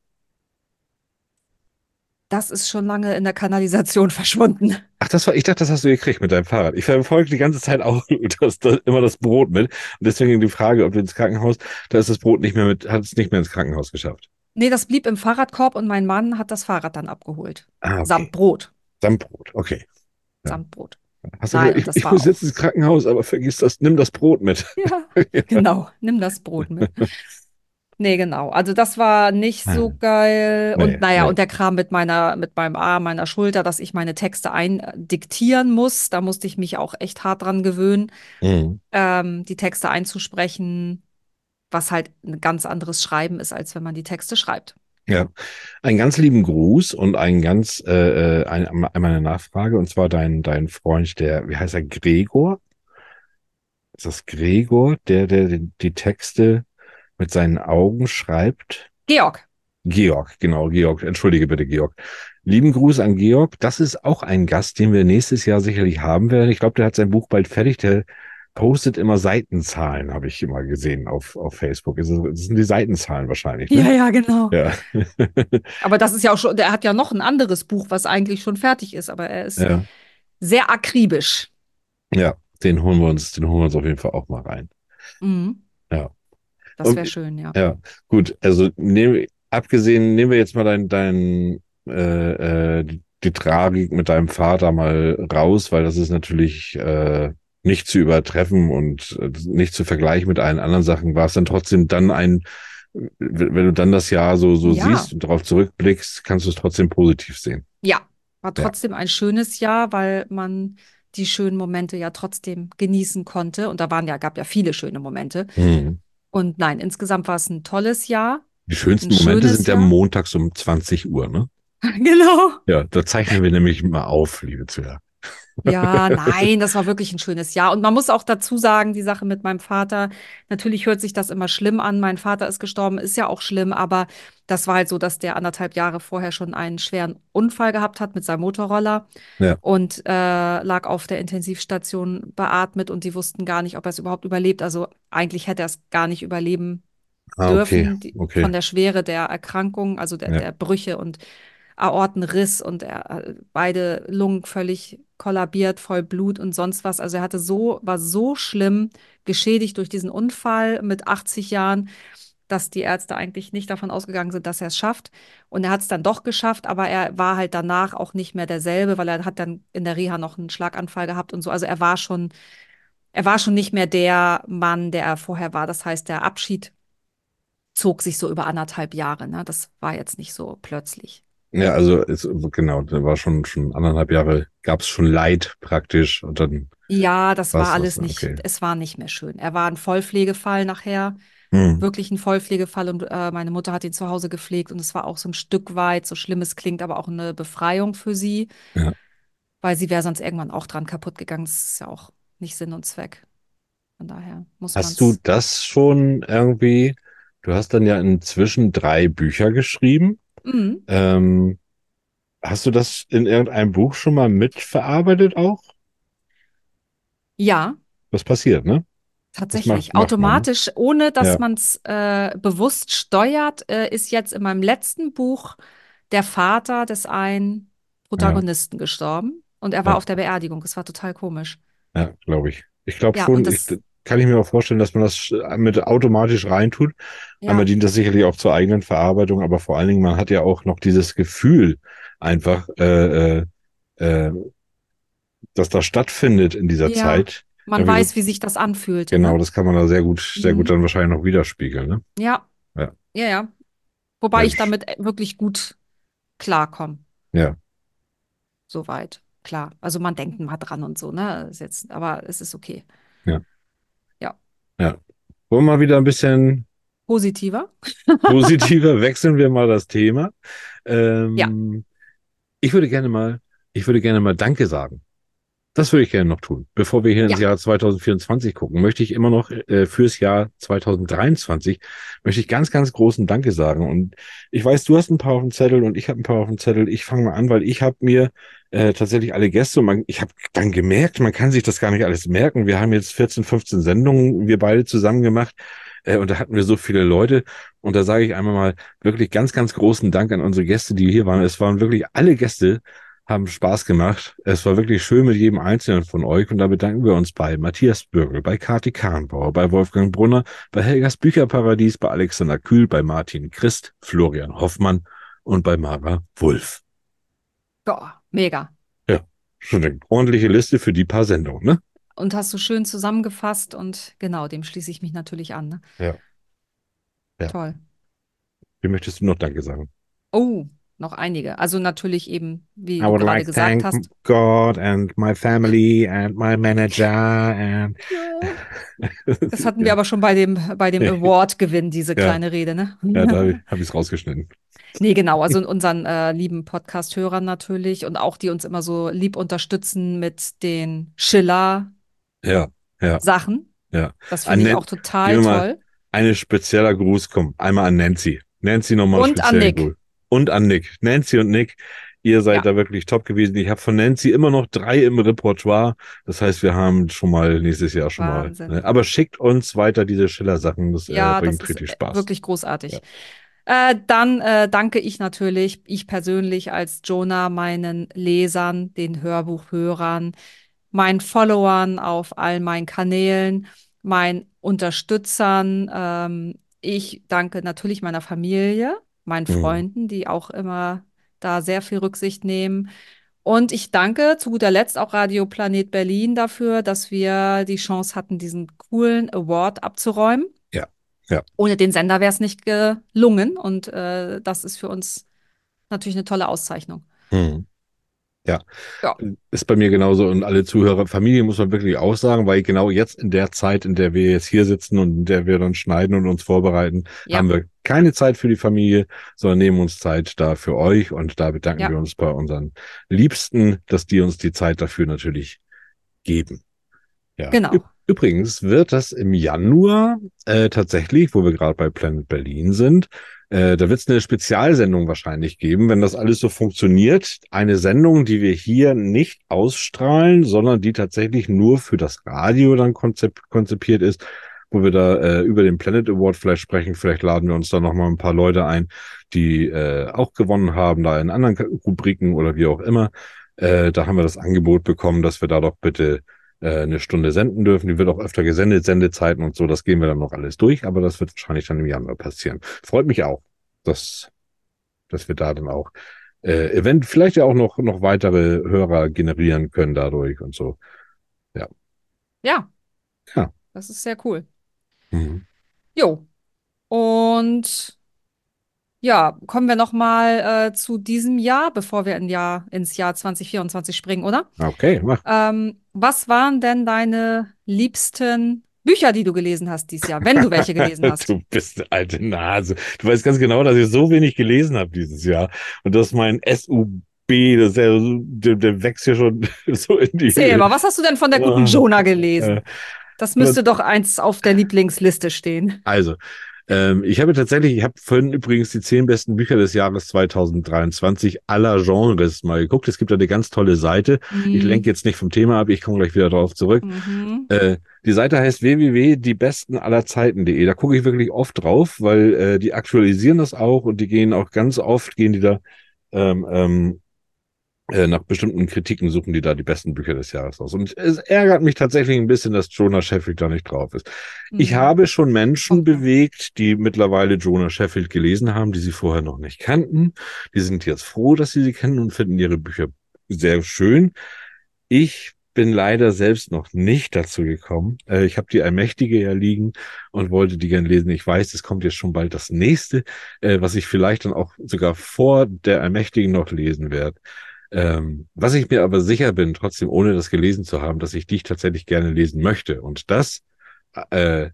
Das ist schon lange in der Kanalisation *laughs* verschwunden. Ach, das war, ich dachte, das hast du gekriegt mit deinem Fahrrad. Ich verfolge die ganze Zeit auch *laughs* das, das, immer das Brot mit. Und deswegen die Frage, ob du ins Krankenhaus, da ist das Brot nicht mehr mit, hat es nicht mehr ins Krankenhaus geschafft. Nee, das blieb im Fahrradkorb und mein Mann hat das Fahrrad dann abgeholt. Ah, Samt okay. Brot. Sammbrot, okay. Ja. Samt Brot. Hast du Nein, gesagt, und ich, ich muss jetzt ins Krankenhaus, aber vergiss das, nimm das Brot mit. Ja, *laughs* Ja. genau. Nimm das Brot mit. Nee, genau. Also das war nicht so geil. Und Nee, naja, nee. und der Kram mit meiner, mit meinem Arm, meiner Schulter, dass ich meine Texte eindiktieren muss, da musste ich mich auch echt hart dran gewöhnen, Mhm. ähm, die Texte einzusprechen, was halt ein ganz anderes Schreiben ist, als wenn man die Texte schreibt. Ja, einen ganz lieben Gruß und ein ganz, äh, äh, ein, einmal eine Nachfrage, und zwar dein, dein Freund, der, wie heißt er, Gregor? Ist das Gregor, der, der die, die Texte mit seinen Augen schreibt? Georg. Georg, genau, Georg, entschuldige bitte, Georg. Lieben Gruß an Georg. Das ist auch ein Gast, den wir nächstes Jahr sicherlich haben werden. Ich glaube, der hat sein Buch bald fertig. Der postet immer Seitenzahlen, habe ich immer gesehen auf, auf Facebook. Das sind die Seitenzahlen wahrscheinlich, Ja, ne? ja, genau. Ja. *laughs* Aber das ist ja auch schon, der hat ja noch ein anderes Buch, was eigentlich schon fertig ist, aber er ist Ja. sehr akribisch. Ja, den holen wir uns, den holen wir uns auf jeden Fall auch mal rein. Mhm. Ja. Das wäre schön, ja. ja, gut. Also nehm, abgesehen, nehmen wir jetzt mal dein, dein äh, äh, die Tragik mit deinem Vater mal raus, weil das ist natürlich äh, nicht zu übertreffen und äh, nicht zu vergleichen mit allen anderen Sachen. War es dann trotzdem dann ein, wenn du dann das Jahr so, so Ja. siehst und darauf zurückblickst, kannst du es trotzdem positiv sehen. Ja, war Ja. trotzdem ein schönes Jahr, weil man die schönen Momente ja trotzdem genießen konnte. Und da waren ja, gab ja viele schöne Momente. Mhm. Und nein, insgesamt war es ein tolles Jahr. Die schönsten Momente sind ja montags um 20 Uhr, ne? *laughs* Genau. Ja, da zeichnen wir nämlich mal auf, liebe Zuhörer. Ja, *laughs* nein, das war wirklich ein schönes Jahr. Und man muss auch dazu sagen, die Sache mit meinem Vater, natürlich hört sich das immer schlimm an. Mein Vater ist gestorben, ist ja auch schlimm, aber das war halt so, dass der anderthalb Jahre vorher schon einen schweren Unfall gehabt hat mit seinem Motorroller Ja. und äh, lag auf der Intensivstation beatmet und die wussten gar nicht, ob er es überhaupt überlebt. Also eigentlich hätte er es gar nicht überleben Ah, okay, dürfen, die, okay. von der Schwere der Erkrankung, also der, Ja. der Brüche und Aortenriss und er, äh, beide Lungen völlig kollabiert, voll Blut und sonst was. Also er hatte so, war so schlimm geschädigt durch diesen Unfall mit 80 Jahren, dass die Ärzte eigentlich nicht davon ausgegangen sind, dass er es schafft. Und er hat es dann doch geschafft, aber er war halt danach auch nicht mehr derselbe, weil er hat dann in der Reha noch einen Schlaganfall gehabt und so. Also er war schon, er war schon nicht mehr der Mann, der er vorher war. Das heißt, der Abschied zog sich so über anderthalb Jahre. Ne? Das war jetzt nicht so plötzlich. Ja, also es, genau, da war schon schon anderthalb Jahre, gab es schon Leid praktisch und dann Ja, das war war es das. alles nicht, Okay. es war nicht mehr schön. Er war ein Vollpflegefall nachher, Hm. wirklich ein Vollpflegefall und äh, meine Mutter hat ihn zu Hause gepflegt und es war auch so ein Stück weit, so schlimm es klingt, aber auch eine Befreiung für sie, Ja. weil sie wäre sonst irgendwann auch dran kaputt gegangen. Das ist ja auch nicht Sinn und Zweck. Von daher muss man Hast du das schon irgendwie? Du hast dann ja inzwischen drei Bücher geschrieben. Mhm. Ähm, hast du das in irgendeinem Buch schon mal mitverarbeitet auch? Ja, Was passiert, ne? Das macht, tatsächlich. macht man, ne? Automatisch, ohne dass Ja, man es äh, bewusst steuert, äh, ist jetzt in meinem letzten Buch der Vater des einen ja, Protagonisten gestorben und er war ja, auf der Beerdigung. Das war total komisch. ja, glaube ich. Ich glaube Ja, schon, ich, kann ich mir auch vorstellen, dass man das mit automatisch reintut. Einmal ja, dient das sicherlich auch zur eigenen Verarbeitung, aber vor allen Dingen, man hat ja auch noch dieses Gefühl einfach, äh, äh, äh, dass das stattfindet in dieser ja, Zeit. man Irgendwie so, weiß, wie sich das anfühlte, genau, ne? das kann man da sehr gut, sehr gut Mhm. dann wahrscheinlich noch widerspiegeln, ne? Ja, Ja, ja, ja. Wobei ja, ich damit äh, wirklich gut klarkomme, ja, soweit. Klar. Also man denkt mal dran und so, ne? Ist jetzt, aber es ist okay. Ja, Ja. ja. Wollen wir mal wieder ein bisschen Positiver? *laughs* positiver, wechseln wir mal das Thema. Ja, Ähm, ich würde gerne mal, ich würde gerne mal Danke sagen. Das würde ich gerne noch tun. Bevor wir hier ins ja, Jahr 2024 gucken, möchte ich immer noch äh, fürs Jahr 2023, möchte ich ganz, ganz großen Danke sagen. Und ich weiß, du hast ein paar auf dem Zettel und ich habe ein paar auf dem Zettel. Ich fange mal an, weil ich habe mir äh, tatsächlich alle Gäste und man, ich habe dann gemerkt, man kann sich das gar nicht alles merken. Wir haben jetzt 14, 15 Sendungen, wir beide zusammen gemacht. Äh, und da hatten wir so viele Leute. Und da sage ich einmal mal wirklich ganz, ganz großen Dank an unsere Gäste, die hier waren. Es waren wirklich alle Gäste, haben Spaß gemacht. Es war wirklich schön mit jedem Einzelnen von euch und da bedanken wir uns bei Matthias Bürgel, bei Kati Kahnbauer, bei Wolfgang Brunner, bei Helgas Bücherparadies, bei Alexander Kühl, bei Martin Christ, Florian Hoffmann und bei Mara Wulff. ja, mega. Ja, schon eine ordentliche Liste für die paar Sendungen, ne? Und hast du schön zusammengefasst und genau, dem schließe ich mich natürlich an, ne? Ja, ja. Toll. Wie möchtest du noch Danke sagen? Oh, noch einige. Also natürlich eben, wie I du gerade like gesagt thank hast. God and my family and my manager and das hatten *laughs* wir aber schon bei dem, bei dem Award-Gewinn, diese ja, kleine Rede, ne? ja, da habe ich es rausgeschnitten. Nee, genau. Also unseren äh, lieben Podcast-Hörern natürlich und auch die uns immer so lieb unterstützen mit den Schiller-Sachen. Ja, ja, ja. Das An finde ich auch total wir mal toll. ein spezieller Gruß kommt. Einmal an Nancy. Nancy nochmal Und an speziellen Nick. Gruß. Und an Nick. Nancy und Nick, ihr seid Ja, da wirklich top gewesen. Ich habe von Nancy immer noch drei im Repertoire. Das heißt, wir haben schon mal nächstes Jahr schon mal. Wahnsinn. Ne? Aber schickt uns weiter diese Schiller-Sachen. Das äh, Ja, das bringt ist richtig äh, Spaß. wirklich großartig. Ja. Äh, dann äh, danke ich natürlich, ich persönlich als Jonah, meinen Lesern, den Hörbuchhörern, meinen Followern auf all meinen Kanälen, meinen Unterstützern. Ähm, ich danke natürlich meiner Familie, meinen Mhm. Freunden, die auch immer da sehr viel Rücksicht nehmen. Und ich danke zu guter Letzt auch Radio Planet Berlin dafür, dass wir die Chance hatten, diesen coolen Award abzuräumen. Ja, ja. Ohne den Sender wäre es nicht gelungen. Und äh, das ist für uns natürlich eine tolle Auszeichnung. Mhm. Ja, Ja, ist bei mir genauso und alle Zuhörer, Familie muss man wirklich auch sagen, weil genau jetzt in der Zeit, in der wir jetzt hier sitzen und in der wir dann schneiden und uns vorbereiten, ja, haben wir keine Zeit für die Familie, sondern nehmen uns Zeit da für euch und da bedanken ja, wir uns bei unseren Liebsten, dass die uns die Zeit dafür natürlich geben. Ja, genau. übrigens wird das im Januar äh, tatsächlich, wo wir gerade bei Planet Berlin sind, äh, da wird es eine Spezialsendung wahrscheinlich geben, wenn das alles so funktioniert. Eine Sendung, die wir hier nicht ausstrahlen, sondern die tatsächlich nur für das Radio dann konzep konzipiert ist, wo wir da äh, über den Planet Award vielleicht sprechen. Vielleicht laden wir uns da nochmal ein paar Leute ein, die äh, auch gewonnen haben, da in anderen Rubriken oder wie auch immer. Äh, da haben wir das Angebot bekommen, dass wir da doch bitte äh, eine Stunde senden dürfen. Die wird auch öfter gesendet, Sendezeiten und so. Das gehen wir dann noch alles durch, aber das wird wahrscheinlich dann im Januar passieren. Freut mich auch, dass, dass wir da dann auch äh, event vielleicht ja auch noch, noch weitere Hörer generieren können dadurch und so. Ja. Ja, Ja. das ist sehr cool. Mhm. Jo. Und Ja, kommen wir noch mal äh, zu diesem Jahr, bevor wir in Jahr, ins Jahr 2024 springen, oder? Okay, mach. Ähm, was waren denn deine liebsten Bücher, die du gelesen hast dieses Jahr, wenn du welche gelesen *laughs* hast? Du bist eine alte Nase. Du weißt ganz genau, dass ich so wenig gelesen habe dieses Jahr. Und dass mein SUB, das ist ja, der, der wächst ja schon *laughs* so in die Höhe. mal, was hast du denn von der guten Ah, Jonah gelesen? Äh, Das müsste doch eins auf der Lieblingsliste stehen. Also, ähm, ich habe tatsächlich, ich habe vorhin übrigens die zehn besten Bücher des Jahres 2023 aller Genres mal geguckt. Es gibt da eine ganz tolle Seite. Ich lenke jetzt nicht vom Thema ab, ich komme gleich wieder darauf zurück. Mhm. Äh, die Seite heißt www.diebestenallerzeiten.de. Da gucke ich wirklich oft drauf, weil äh, die aktualisieren das auch und die gehen auch ganz oft, gehen die da ähm, ähm, äh, nach bestimmten Kritiken suchen die da die besten Bücher des Jahres aus. Und es ärgert mich tatsächlich ein bisschen, dass Jonah Sheffield da nicht drauf ist. Ich Mhm. habe schon Menschen Okay. bewegt, die mittlerweile Jonah Sheffield gelesen haben, die sie vorher noch nicht kannten. Die sind jetzt froh, dass sie sie kennen und finden ihre Bücher sehr schön. Ich bin leider selbst noch nicht dazu gekommen. Äh, ich habe die Allmächtige ja liegen und wollte die gern lesen. Ich weiß, es kommt jetzt schon bald das nächste, äh, was ich vielleicht dann auch sogar vor der Allmächtigen noch lesen werde. Ähm, was ich mir aber sicher bin, trotzdem ohne das gelesen zu haben, dass ich dich tatsächlich gerne lesen möchte. Und das äh,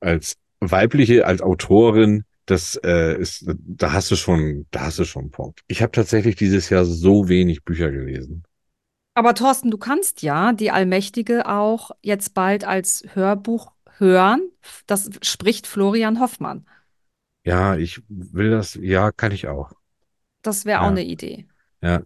als weibliche, als Autorin, das äh, ist, da hast du schon, da hast du schon einen Punkt. Ich habe tatsächlich dieses Jahr so wenig Bücher gelesen. Aber Thorsten, du kannst ja die Allmächtige auch jetzt bald als Hörbuch hören. Das spricht Florian Hoffmann. Ja, ich will das, ja, kann ich auch. Das wäre auch Ja. eine Idee, Ja,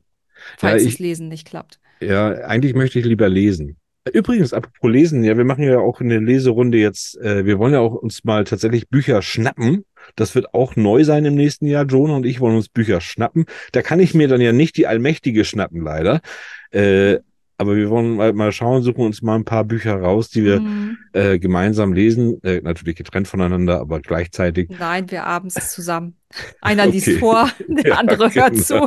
falls Ja, das ich- Lesen nicht klappt. ja, eigentlich möchte ich lieber lesen. Übrigens, apropos Lesen, ja, wir machen ja auch eine Leserunde jetzt. Äh, wir wollen ja auch uns mal tatsächlich Bücher schnappen. Das wird auch neu sein im nächsten Jahr. Jonah und ich wollen uns Bücher schnappen. Da kann ich mir dann ja nicht die Allmächtige schnappen, leider. Äh, aber wir wollen mal, mal schauen, suchen uns mal ein paar Bücher raus, die wir Mhm. äh, gemeinsam lesen. Äh, natürlich getrennt voneinander, aber gleichzeitig. Nein, wir abends *laughs* zusammen. Einer liest Okay. vor, der *laughs* Ja, andere hört zu.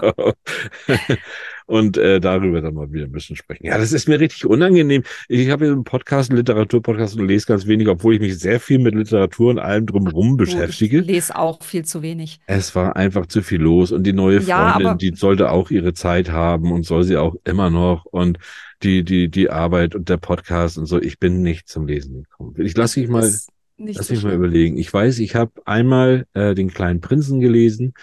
*laughs* Und äh, darüber dann mal wieder ein bisschen sprechen. Ja, das ist mir richtig unangenehm. Ich habe hier einen Podcast, einen Literaturpodcast und lese ganz wenig, obwohl ich mich sehr viel mit Literatur und allem drumherum Du, Ich beschäftige. lese auch viel zu wenig. Es war einfach zu viel los und die neue Ja, Freundin, aber- die sollte auch ihre Zeit haben und soll sie auch immer noch und die die die Arbeit und der Podcast und so. Ich bin nicht zum Lesen gekommen. Ich lasse mich mal Lass mich mal überlegen. Ich weiß, ich habe einmal äh, den kleinen Prinzen gelesen.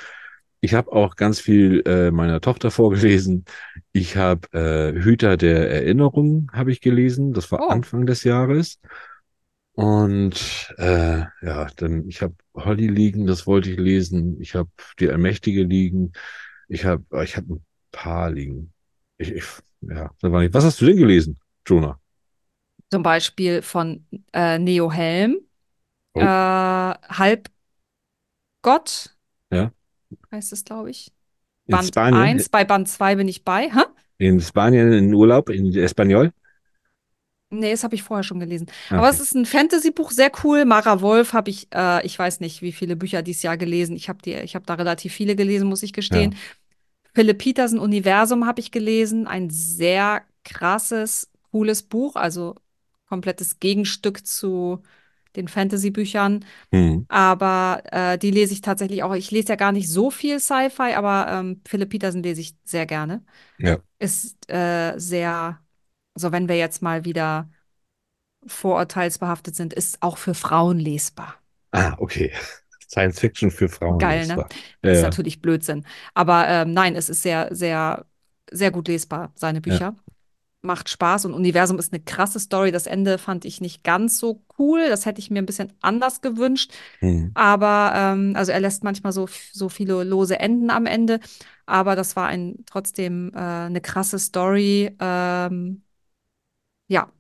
Ich habe auch ganz viel äh, meiner Tochter vorgelesen. Ich habe äh, Hüter der Erinnerung habe ich gelesen. Das war Oh. Anfang des Jahres. Und äh, ja, dann ich habe Holly liegen, das wollte ich lesen. Ich habe die Allmächtige liegen. Ich habe ich habe ein paar liegen. Ich, ich, ja, da war nicht. Was hast du denn gelesen, Jonah? Zum Beispiel von äh, Neo Helm, Oh. äh, Halbgott, Ja. Heißt es, glaube ich. In Band Spanien? 1, bei Band 2 bin ich bei. Hä? In Spanien in Urlaub in Espanol? Nee, das habe ich vorher schon gelesen. Ah, Aber okay. es ist ein Fantasy-Buch, sehr cool. Mara Wolf habe ich, äh, ich weiß nicht, wie viele Bücher dieses Jahr gelesen. Ich habe habe da relativ viele gelesen, muss ich gestehen. Philipp Petersen Universum habe ich gelesen. Ein sehr krasses, cooles Buch, also komplettes Gegenstück zu den Fantasy-Büchern. Hm. Aber äh, die lese ich tatsächlich auch. Ich lese ja gar nicht so viel Sci-Fi, aber ähm, Philipp Petersen lese ich sehr gerne. Ja. Ist äh, sehr, also wenn wir jetzt mal wieder vorurteilsbehaftet sind, ist auch für Frauen lesbar. Ah, okay. Science Fiction für Frauen. Geil, das ne? war- Das ist Ja, natürlich Blödsinn. Aber ähm, nein, es ist sehr, sehr, sehr gut lesbar, seine Bücher. Macht Spaß und Universum ist eine krasse Story. Das Ende fand ich nicht ganz so cool. Das hätte ich mir ein bisschen anders gewünscht. hm. Aber ähm, also er lässt manchmal so, so viele lose Enden am Ende. Aber das war ein trotzdem äh, eine krasse Story. Ähm, ja,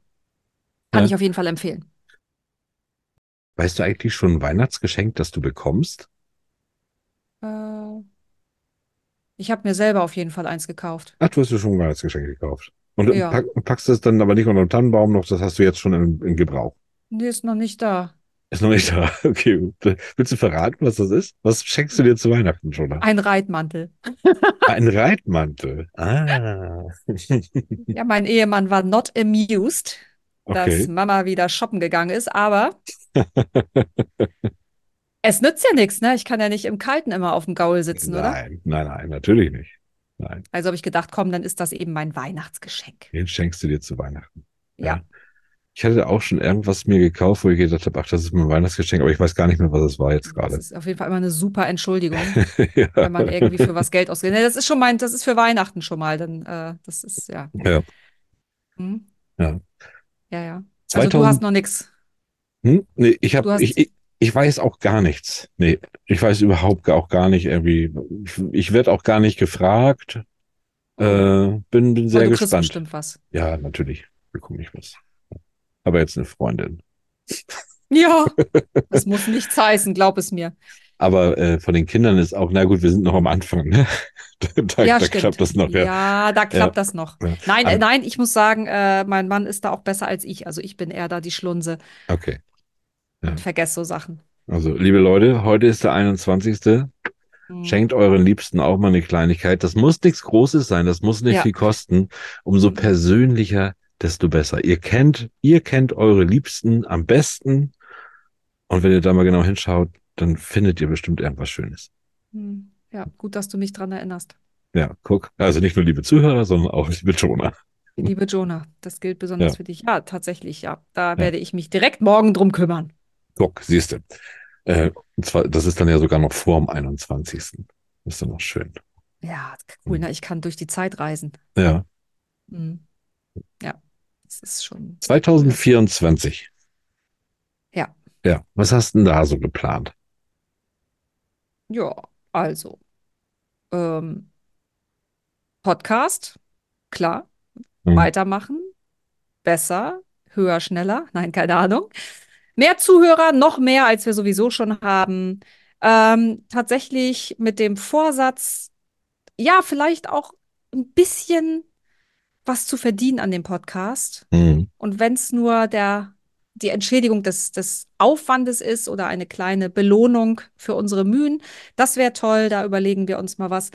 kann Ja. ich auf jeden Fall empfehlen. Weißt du eigentlich schon ein Weihnachtsgeschenk, das du bekommst? Äh, ich habe mir selber auf jeden Fall eins gekauft. Ach, du hast dir schon ein Weihnachtsgeschenk gekauft. Und Ja. pack, packst es dann aber nicht unter dem Tannenbaum noch, das hast du jetzt schon in, in Gebrauch. Nee, ist noch nicht da. Ist noch nicht da. *laughs* Okay. Willst du verraten, was das ist? Was schenkst du dir zu Weihnachten schon? Ein Reitmantel. *laughs* Ein Reitmantel. Ah. Ja, mein Ehemann war not amused, dass Okay. Mama wieder shoppen gegangen ist, aber *laughs* Es nützt ja nichts, ne? Ich kann ja nicht im Kalten immer auf dem Gaul sitzen, oder? Nein, nein, nein, natürlich nicht. Nein, Also habe ich gedacht, komm, dann ist das eben mein Weihnachtsgeschenk. den schenkst du dir zu Weihnachten. Ja. Ich hatte auch schon irgendwas mir gekauft, wo ich gedacht habe, ach, das ist mein Weihnachtsgeschenk, aber ich weiß gar nicht mehr, was es war jetzt Das gerade. ist auf jeden Fall immer eine super Entschuldigung, *laughs* ja. wenn man irgendwie für was Geld ausgibt. Nee, das ist schon mein, das ist für Weihnachten schon mal, dann, äh, das ist, ja. ja. Hm? Ja. Ja, ja. Also du 2000 hast noch nichts. Hm? Nee, ich Du habe, ich, ich, ich weiß auch gar nichts. Nee, ich weiß überhaupt auch gar nicht irgendwie. Ich, ich werde auch gar nicht gefragt. Äh, bin, bin sehr Aber du kriegst gespannt. bestimmt was. Ja, natürlich bekomme ich was. Aber jetzt eine Freundin. *laughs* Ja, das muss nichts heißen, glaub es mir. Aber äh, von den Kindern ist auch, na gut, wir sind noch am Anfang, ne? *laughs* da ja, da klappt das noch, ja. Ja, da klappt Ja. das noch. Nein, Aber- äh, nein, ich muss sagen, äh, mein Mann ist da auch besser als ich. Also ich bin eher da die Schlunse Okay. Ja. und vergesse so Sachen. Also, liebe Leute, heute ist der 21. Hm. Schenkt euren Liebsten auch mal eine Kleinigkeit. Das muss nichts Großes sein, das muss nicht Ja. viel kosten. Umso Mhm. persönlicher, desto besser. Ihr kennt, ihr kennt eure Liebsten am besten. Und wenn ihr da mal genau hinschaut, dann findet ihr bestimmt irgendwas Schönes. Hm. Ja, gut, dass du mich dran erinnerst. Ja, guck. Also nicht nur liebe Zuhörer, sondern auch liebe Jonah. Liebe Jonah, das gilt besonders Ja. für dich. Ja, tatsächlich, ja. Da werde ich mich direkt morgen drum kümmern. Guck, siehst du. Äh, und zwar, das ist dann ja sogar noch vor dem 21. ist dann noch schön. Ja, cool, ne? Ich kann durch die Zeit reisen. Ja. Hm. Ja, das ist schon. 2024. Ja. Ja. Was hast du denn da so geplant? Ja, also. Ähm, Podcast, klar. Mhm. Weitermachen. Besser, höher, schneller. Nein, keine Ahnung. Mehr Zuhörer, noch mehr, als wir sowieso schon haben. Ähm, tatsächlich mit dem Vorsatz, ja, vielleicht auch ein bisschen was zu verdienen an dem Podcast. Mhm. Und wenn es nur der, die Entschädigung des, des Aufwandes ist oder eine kleine Belohnung für unsere Mühen, das wäre toll. Da überlegen wir uns mal was.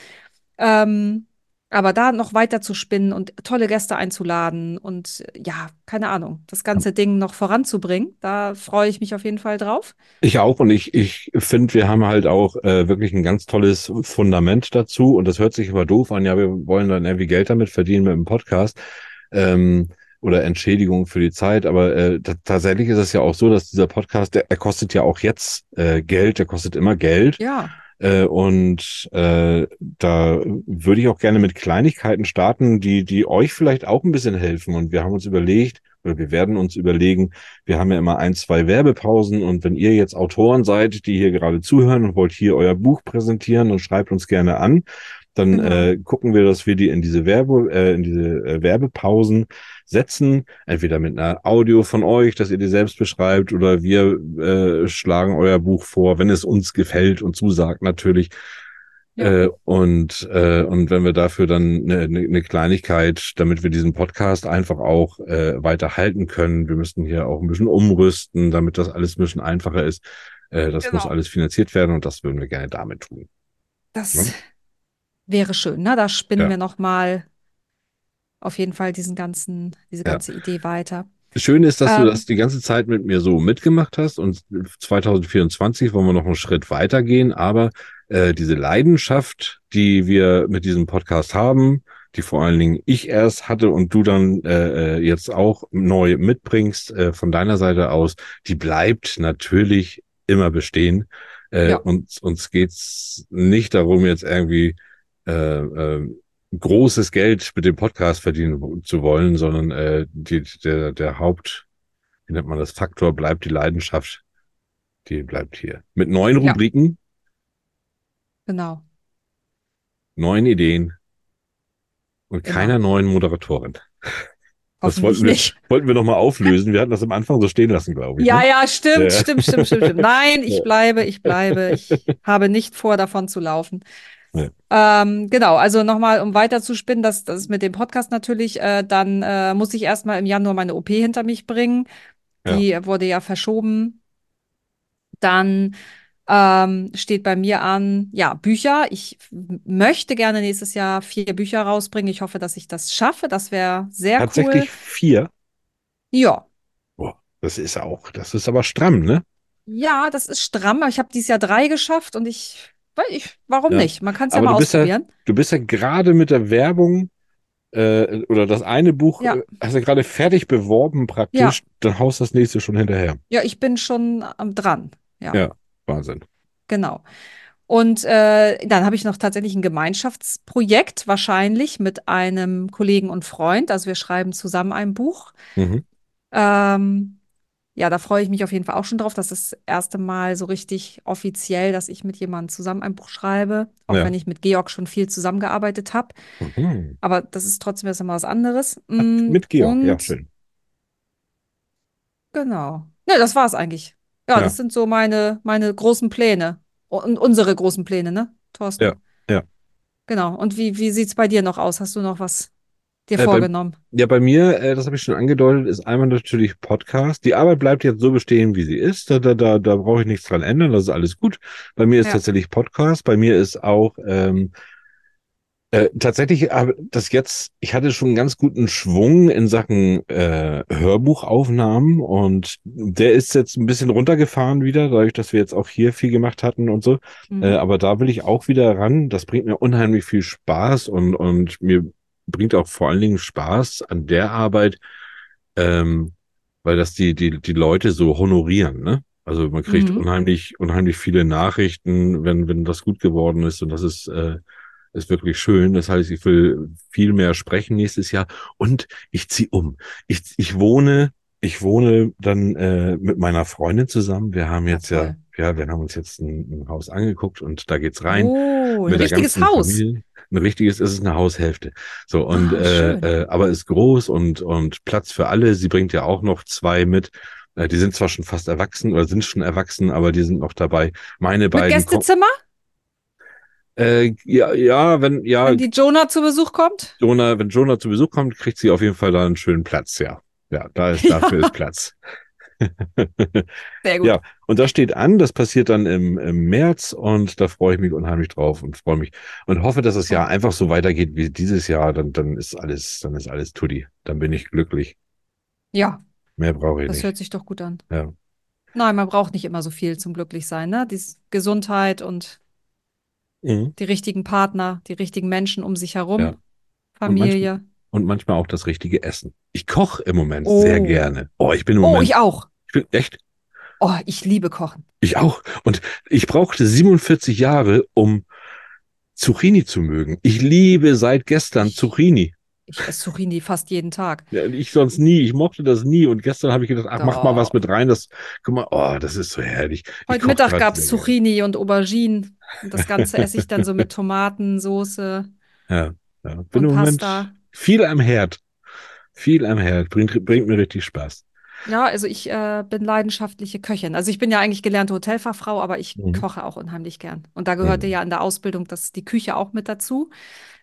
Ähm, aber da noch weiter zu spinnen und tolle Gäste einzuladen und ja, keine Ahnung, das ganze Ding noch voranzubringen, da freue ich mich auf jeden Fall drauf. Ich auch und ich, ich finde, wir haben halt auch äh, wirklich ein ganz tolles Fundament dazu und das hört sich aber doof an, ja, wir wollen dann irgendwie Geld damit verdienen mit dem Podcast ähm, oder Entschädigung für die Zeit, aber äh, ta- tatsächlich ist es ja auch so, dass dieser Podcast, der, er kostet ja auch jetzt äh, Geld, der kostet immer Geld. Ja, äh, und äh, da würde ich auch gerne mit Kleinigkeiten starten, die, die euch vielleicht auch ein bisschen helfen und wir haben uns überlegt, oder wir werden uns überlegen, wir haben ja immer ein, zwei Werbepausen und wenn ihr jetzt Autoren seid, die hier gerade zuhören und wollt hier euer Buch präsentieren, dann schreibt uns gerne an. Dann Genau. äh, gucken wir, dass wir die in diese Werbe, äh, in diese äh, Werbepausen setzen, entweder mit einer Audio von euch, dass ihr die selbst beschreibt, oder wir äh, schlagen euer Buch vor, wenn es uns gefällt und zusagt natürlich. Ja. Äh, und, äh, und wenn wir dafür dann eine, eine, eine Kleinigkeit, damit wir diesen Podcast einfach auch äh, weiter halten können, wir müssen hier auch ein bisschen umrüsten, damit das alles ein bisschen einfacher ist. Äh, das Genau. muss alles finanziert werden und das würden wir gerne damit tun. das Ja. Wäre schön, ne? Da spinnen Ja. wir noch mal auf jeden Fall diesen ganzen, diese Ja. ganze Idee weiter. Schön ist, dass du Ähm. das die ganze Zeit mit mir so mitgemacht hast und 2024 wollen wir noch einen Schritt weitergehen, aber äh, diese Leidenschaft, die wir mit diesem Podcast haben, die vor allen Dingen ich erst hatte und du dann äh, äh, jetzt auch neu mitbringst äh, von deiner Seite aus, die bleibt natürlich immer bestehen. Äh, Ja. Und uns geht's nicht darum, jetzt irgendwie äh, äh, großes Geld mit dem Podcast verdienen zu wollen, sondern äh, die, der, der Haupt, wie nennt man das, Faktor bleibt die Leidenschaft, die bleibt hier. Mit neuen Ja. Rubriken, Genau. neuen Ideen und Genau. keiner neuen Moderatorin. Das wollten wir, wollten wir nochmal auflösen. Wir hatten das am Anfang so stehen lassen, glaube ich. Ja, ne? ja, stimmt, Ja. stimmt, stimmt, stimmt, stimmt. Nein, ich Ja. bleibe, ich bleibe. Ich *laughs* habe nicht vor, davon zu laufen. Ja. Ähm, genau, also nochmal, um weiter zu spinnen, das, das ist mit dem Podcast natürlich, äh, dann äh, muss ich erstmal im Januar meine OP hinter mich bringen. Die wurde ja verschoben. Dann ähm, steht bei mir an, ja, Bücher. Ich möchte gerne nächstes Jahr vier Bücher rausbringen. Ich hoffe, dass ich das schaffe. Das wäre sehr Tatsächlich cool. vier. Ja, Boah, das ist auch, das ist aber stramm, ne? Ja, das ist stramm, aber ich habe dieses Jahr drei geschafft und ich, weil ich, warum Ja. nicht? Man kann es ja mal du bist ja, ausprobieren. du bist ja gerade mit der Werbung äh, oder das eine Buch Ja. äh, hast du gerade fertig beworben praktisch, dann haust das nächste schon hinterher. Ja, ich bin schon am dran. Ja, Ja, Wahnsinn. genau. Und äh, dann habe ich noch tatsächlich ein Gemeinschaftsprojekt, wahrscheinlich mit einem Kollegen und Freund. Also wir schreiben zusammen ein Buch. Mhm. Ähm, ja, da freue ich mich auf jeden Fall auch schon drauf. Das ist das erste Mal so richtig offiziell, dass ich mit jemandem zusammen ein Buch schreibe. Auch Ja. wenn ich mit Georg schon viel zusammengearbeitet habe. Mhm. Aber das ist trotzdem erst einmal was anderes. Mm, Mit Georg, ja, und schön. Genau. Ne, das war's eigentlich. Ja, Ja. das sind so meine, meine großen Pläne. Und unsere großen Pläne, ne, Thorsten? Ja, ja. Genau. Und wie, wie sieht's bei dir noch aus? Hast du noch was dir Äh, bei- vorgenommen? Ja, bei mir, äh, das habe ich schon angedeutet, ist einmal natürlich Podcast. Die Arbeit bleibt jetzt so bestehen, wie sie ist. Da, da, da, da brauche ich nichts dran ändern. Das ist alles gut. Bei mir ist Ja. tatsächlich Podcast. Bei mir ist auch ähm, äh, tatsächlich, das jetzt, ich hatte schon einen ganz guten Schwung in Sachen äh, Hörbuchaufnahmen und der ist jetzt ein bisschen runtergefahren wieder, dadurch, dass wir jetzt auch hier viel gemacht hatten und so. Mhm. Äh, aber da will ich auch wieder ran. Das bringt mir unheimlich viel Spaß und, und mir bringt auch vor allen Dingen Spaß an der Arbeit, ähm, weil das die, die, die Leute so honorieren, ne? Also man kriegt Mhm. unheimlich, unheimlich viele Nachrichten, wenn, wenn das gut geworden ist und das ist, äh, ist wirklich schön. Das heißt, ich will viel mehr sprechen nächstes Jahr und ich ziehe um. Ich, ich wohne, ich wohne dann äh, mit meiner Freundin zusammen. Wir haben Ja, jetzt ja, toll. ja, wir haben uns jetzt ein, ein Haus angeguckt und da geht's rein Oh, ein richtiges Haus. Familie. Ein richtiges, es ist eine Haushälfte. So, und Ah, äh, äh, aber ist groß und, und Platz für alle. Sie bringt ja auch noch zwei mit. Äh, die sind zwar schon fast erwachsen oder sind schon erwachsen, aber die sind noch dabei. Meine Mit beiden Gästezimmer, äh, ja, ja, wenn, ja, wenn die Jonah zu Besuch kommt? Jonah, wenn Jonah zu Besuch kommt, kriegt sie auf jeden Fall da einen schönen Platz, ja. Ja, da ist, *laughs* Ja. dafür ist Platz. *laughs* Sehr gut. Ja, und das steht an, das passiert dann im, im März und da freue ich mich unheimlich drauf und freue mich und hoffe, dass das Jahr einfach so weitergeht wie dieses Jahr, dann, dann ist alles, dann ist alles tutti. Dann bin ich glücklich. Ja, Mehr brauche ich das nicht. hört sich doch gut an. Ja. Nein, man braucht nicht immer so viel zum Glücklichsein, ne? Die Gesundheit und Mhm. die richtigen Partner, die richtigen Menschen um sich herum, Ja. Familie. Und manchmal auch das richtige Essen. Ich koche im Moment Oh. sehr gerne. Oh, ich bin im Oh, Moment, ich auch. Ich bin echt, Oh, ich liebe Kochen. ich auch. Und ich brauchte 47 Jahre, um Zucchini zu mögen. Ich liebe seit gestern Zucchini. Ich esse Zucchini fast jeden Tag. Ja, ich sonst nie, ich mochte das nie. Und gestern habe ich gedacht, ach, mach mal was mit rein. Das, guck mal, oh, das ist so herrlich. Ich Heute Mittag gab es. Zucchini und Auberginen. Und das Ganze esse ich dann so mit Tomaten, Soße Ja, ja. Bin und im Moment Pasta. viel am Herd. Viel am Herd. Bringt, bringt mir richtig Spaß. Ja, also ich äh, bin leidenschaftliche Köchin. Also ich bin ja eigentlich gelernte Hotelfachfrau, aber ich Mhm. koche auch unheimlich gern. Und da gehörte Mhm. ja in der Ausbildung das, die Küche auch mit dazu.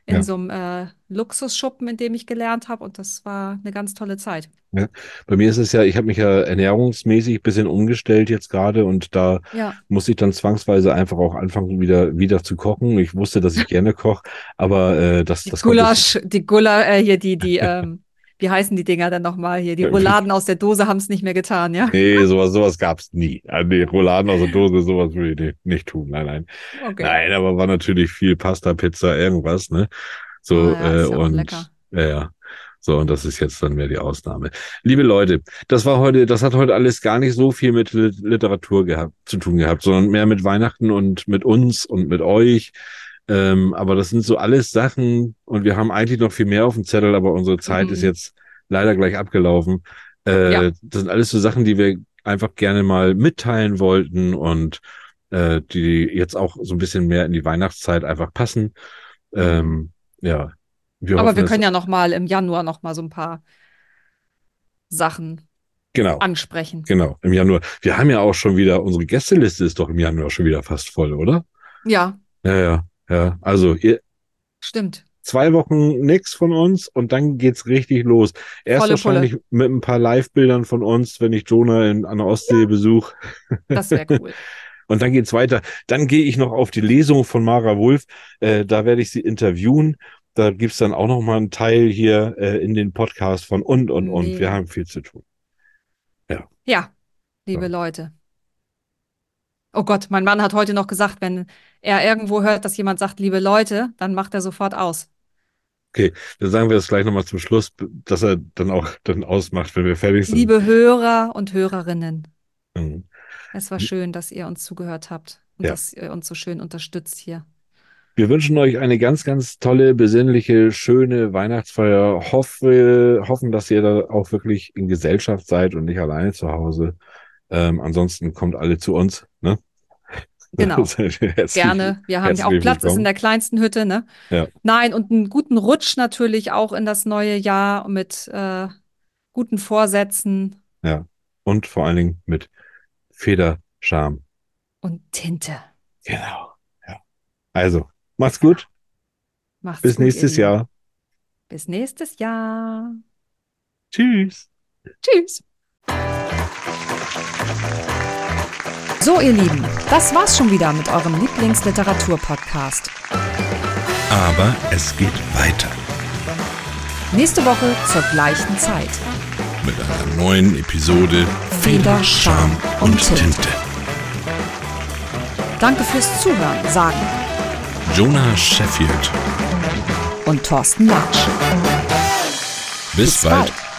In Ja. so einem äh, Luxusschuppen, in dem ich gelernt habe. Und das war eine ganz tolle Zeit. Bei mir ist es ja, ich habe mich ja ernährungsmäßig ein bisschen umgestellt jetzt gerade und da Ja. muss ich dann zwangsweise einfach auch anfangen, wieder, wieder zu kochen. Ich wusste, dass ich gerne koche, aber äh, das, Die das jetzt- Gulasch, die Gula, äh, hier, die, die, ähm, wie heißen die Dinger denn nochmal hier? Die Rouladen aus der Dose haben es nicht mehr getan, ja? Nee, sowas, sowas gab's nie. Ah, Nee, Rouladen aus der Dose, sowas will ich nicht, nicht tun. Nein, nein. Okay. Nein, aber war natürlich viel Pasta, Pizza, irgendwas, ne? So, Ah ja, äh, und ja, ja. So, und das ist jetzt dann mehr die Ausnahme. Liebe Leute, das war heute, das hat heute alles gar nicht so viel mit Lit- Literatur gehabt, zu tun gehabt, sondern mehr mit Weihnachten und mit uns und mit euch. Ähm, aber das sind so alles Sachen und wir haben eigentlich noch viel mehr auf dem Zettel, aber unsere Zeit Mhm. ist jetzt leider gleich abgelaufen. Äh, Ja. Das sind alles so Sachen, die wir einfach gerne mal mitteilen wollten und äh, die jetzt auch so ein bisschen mehr in die Weihnachtszeit einfach passen. Ähm, ja. Wir Aber hoffen, wir können ja noch mal im Januar noch mal so ein paar Sachen genau, ansprechen. genau, im Januar. Wir haben ja auch schon wieder, unsere Gästeliste ist doch im Januar schon wieder fast voll, oder? Ja, Ja, ja, ja. Also ihr, stimmt. zwei Wochen nix von uns und dann geht's richtig los. Erst Volle wahrscheinlich mit ein paar Live-Bildern von uns, wenn ich Jonah in, an der Ostsee besuche. Das wäre cool. *laughs* Und dann geht's weiter. Dann gehe ich noch auf die Lesung von Mara Wulff. Äh, da werde ich sie interviewen. Da gibt's dann auch noch mal einen Teil hier äh, in den Podcast von und und und. Wir haben viel zu tun. Ja, liebe Ja. Leute. Oh Gott, mein Mann hat heute noch gesagt, wenn er irgendwo hört, dass jemand sagt, liebe Leute, dann macht er sofort aus. Okay, dann sagen wir das gleich nochmal zum Schluss, dass er dann auch dann ausmacht, wenn wir fertig sind. Liebe Hörer und Hörerinnen, Mhm. es war schön, dass ihr uns zugehört habt und Ja. dass ihr uns so schön unterstützt hier. Wir wünschen euch eine ganz, ganz tolle, besinnliche, schöne Weihnachtsfeier. Hoffe, hoffen, dass ihr da auch wirklich in Gesellschaft seid und nicht alleine zu Hause. Ähm, ansonsten kommt alle zu uns. Ne? Genau. *laughs* Gerne. Wir haben ja auch Platz, ist in der kleinsten Hütte, ne? Ja. Nein, und einen guten Rutsch natürlich auch in das neue Jahr mit äh, guten Vorsätzen Ja. Und vor allen Dingen mit Federscham. und Tinte. Genau. Ja. Also, macht's gut. Macht's Bis gut, nächstes. Jahr. Bis nächstes Jahr. Tschüss. Tschüss. So, ihr Lieben, das war's schon wieder mit eurem Lieblingsliteratur-Podcast. Aber es geht weiter Nächste Woche zur gleichen Zeit. mit einer neuen Episode Feder, Scham und und Tinte. Tinte. Danke fürs Zuhören, sagen Jonah Sheffield. und Thorsten Latsch. Bis, Bis bald. bald.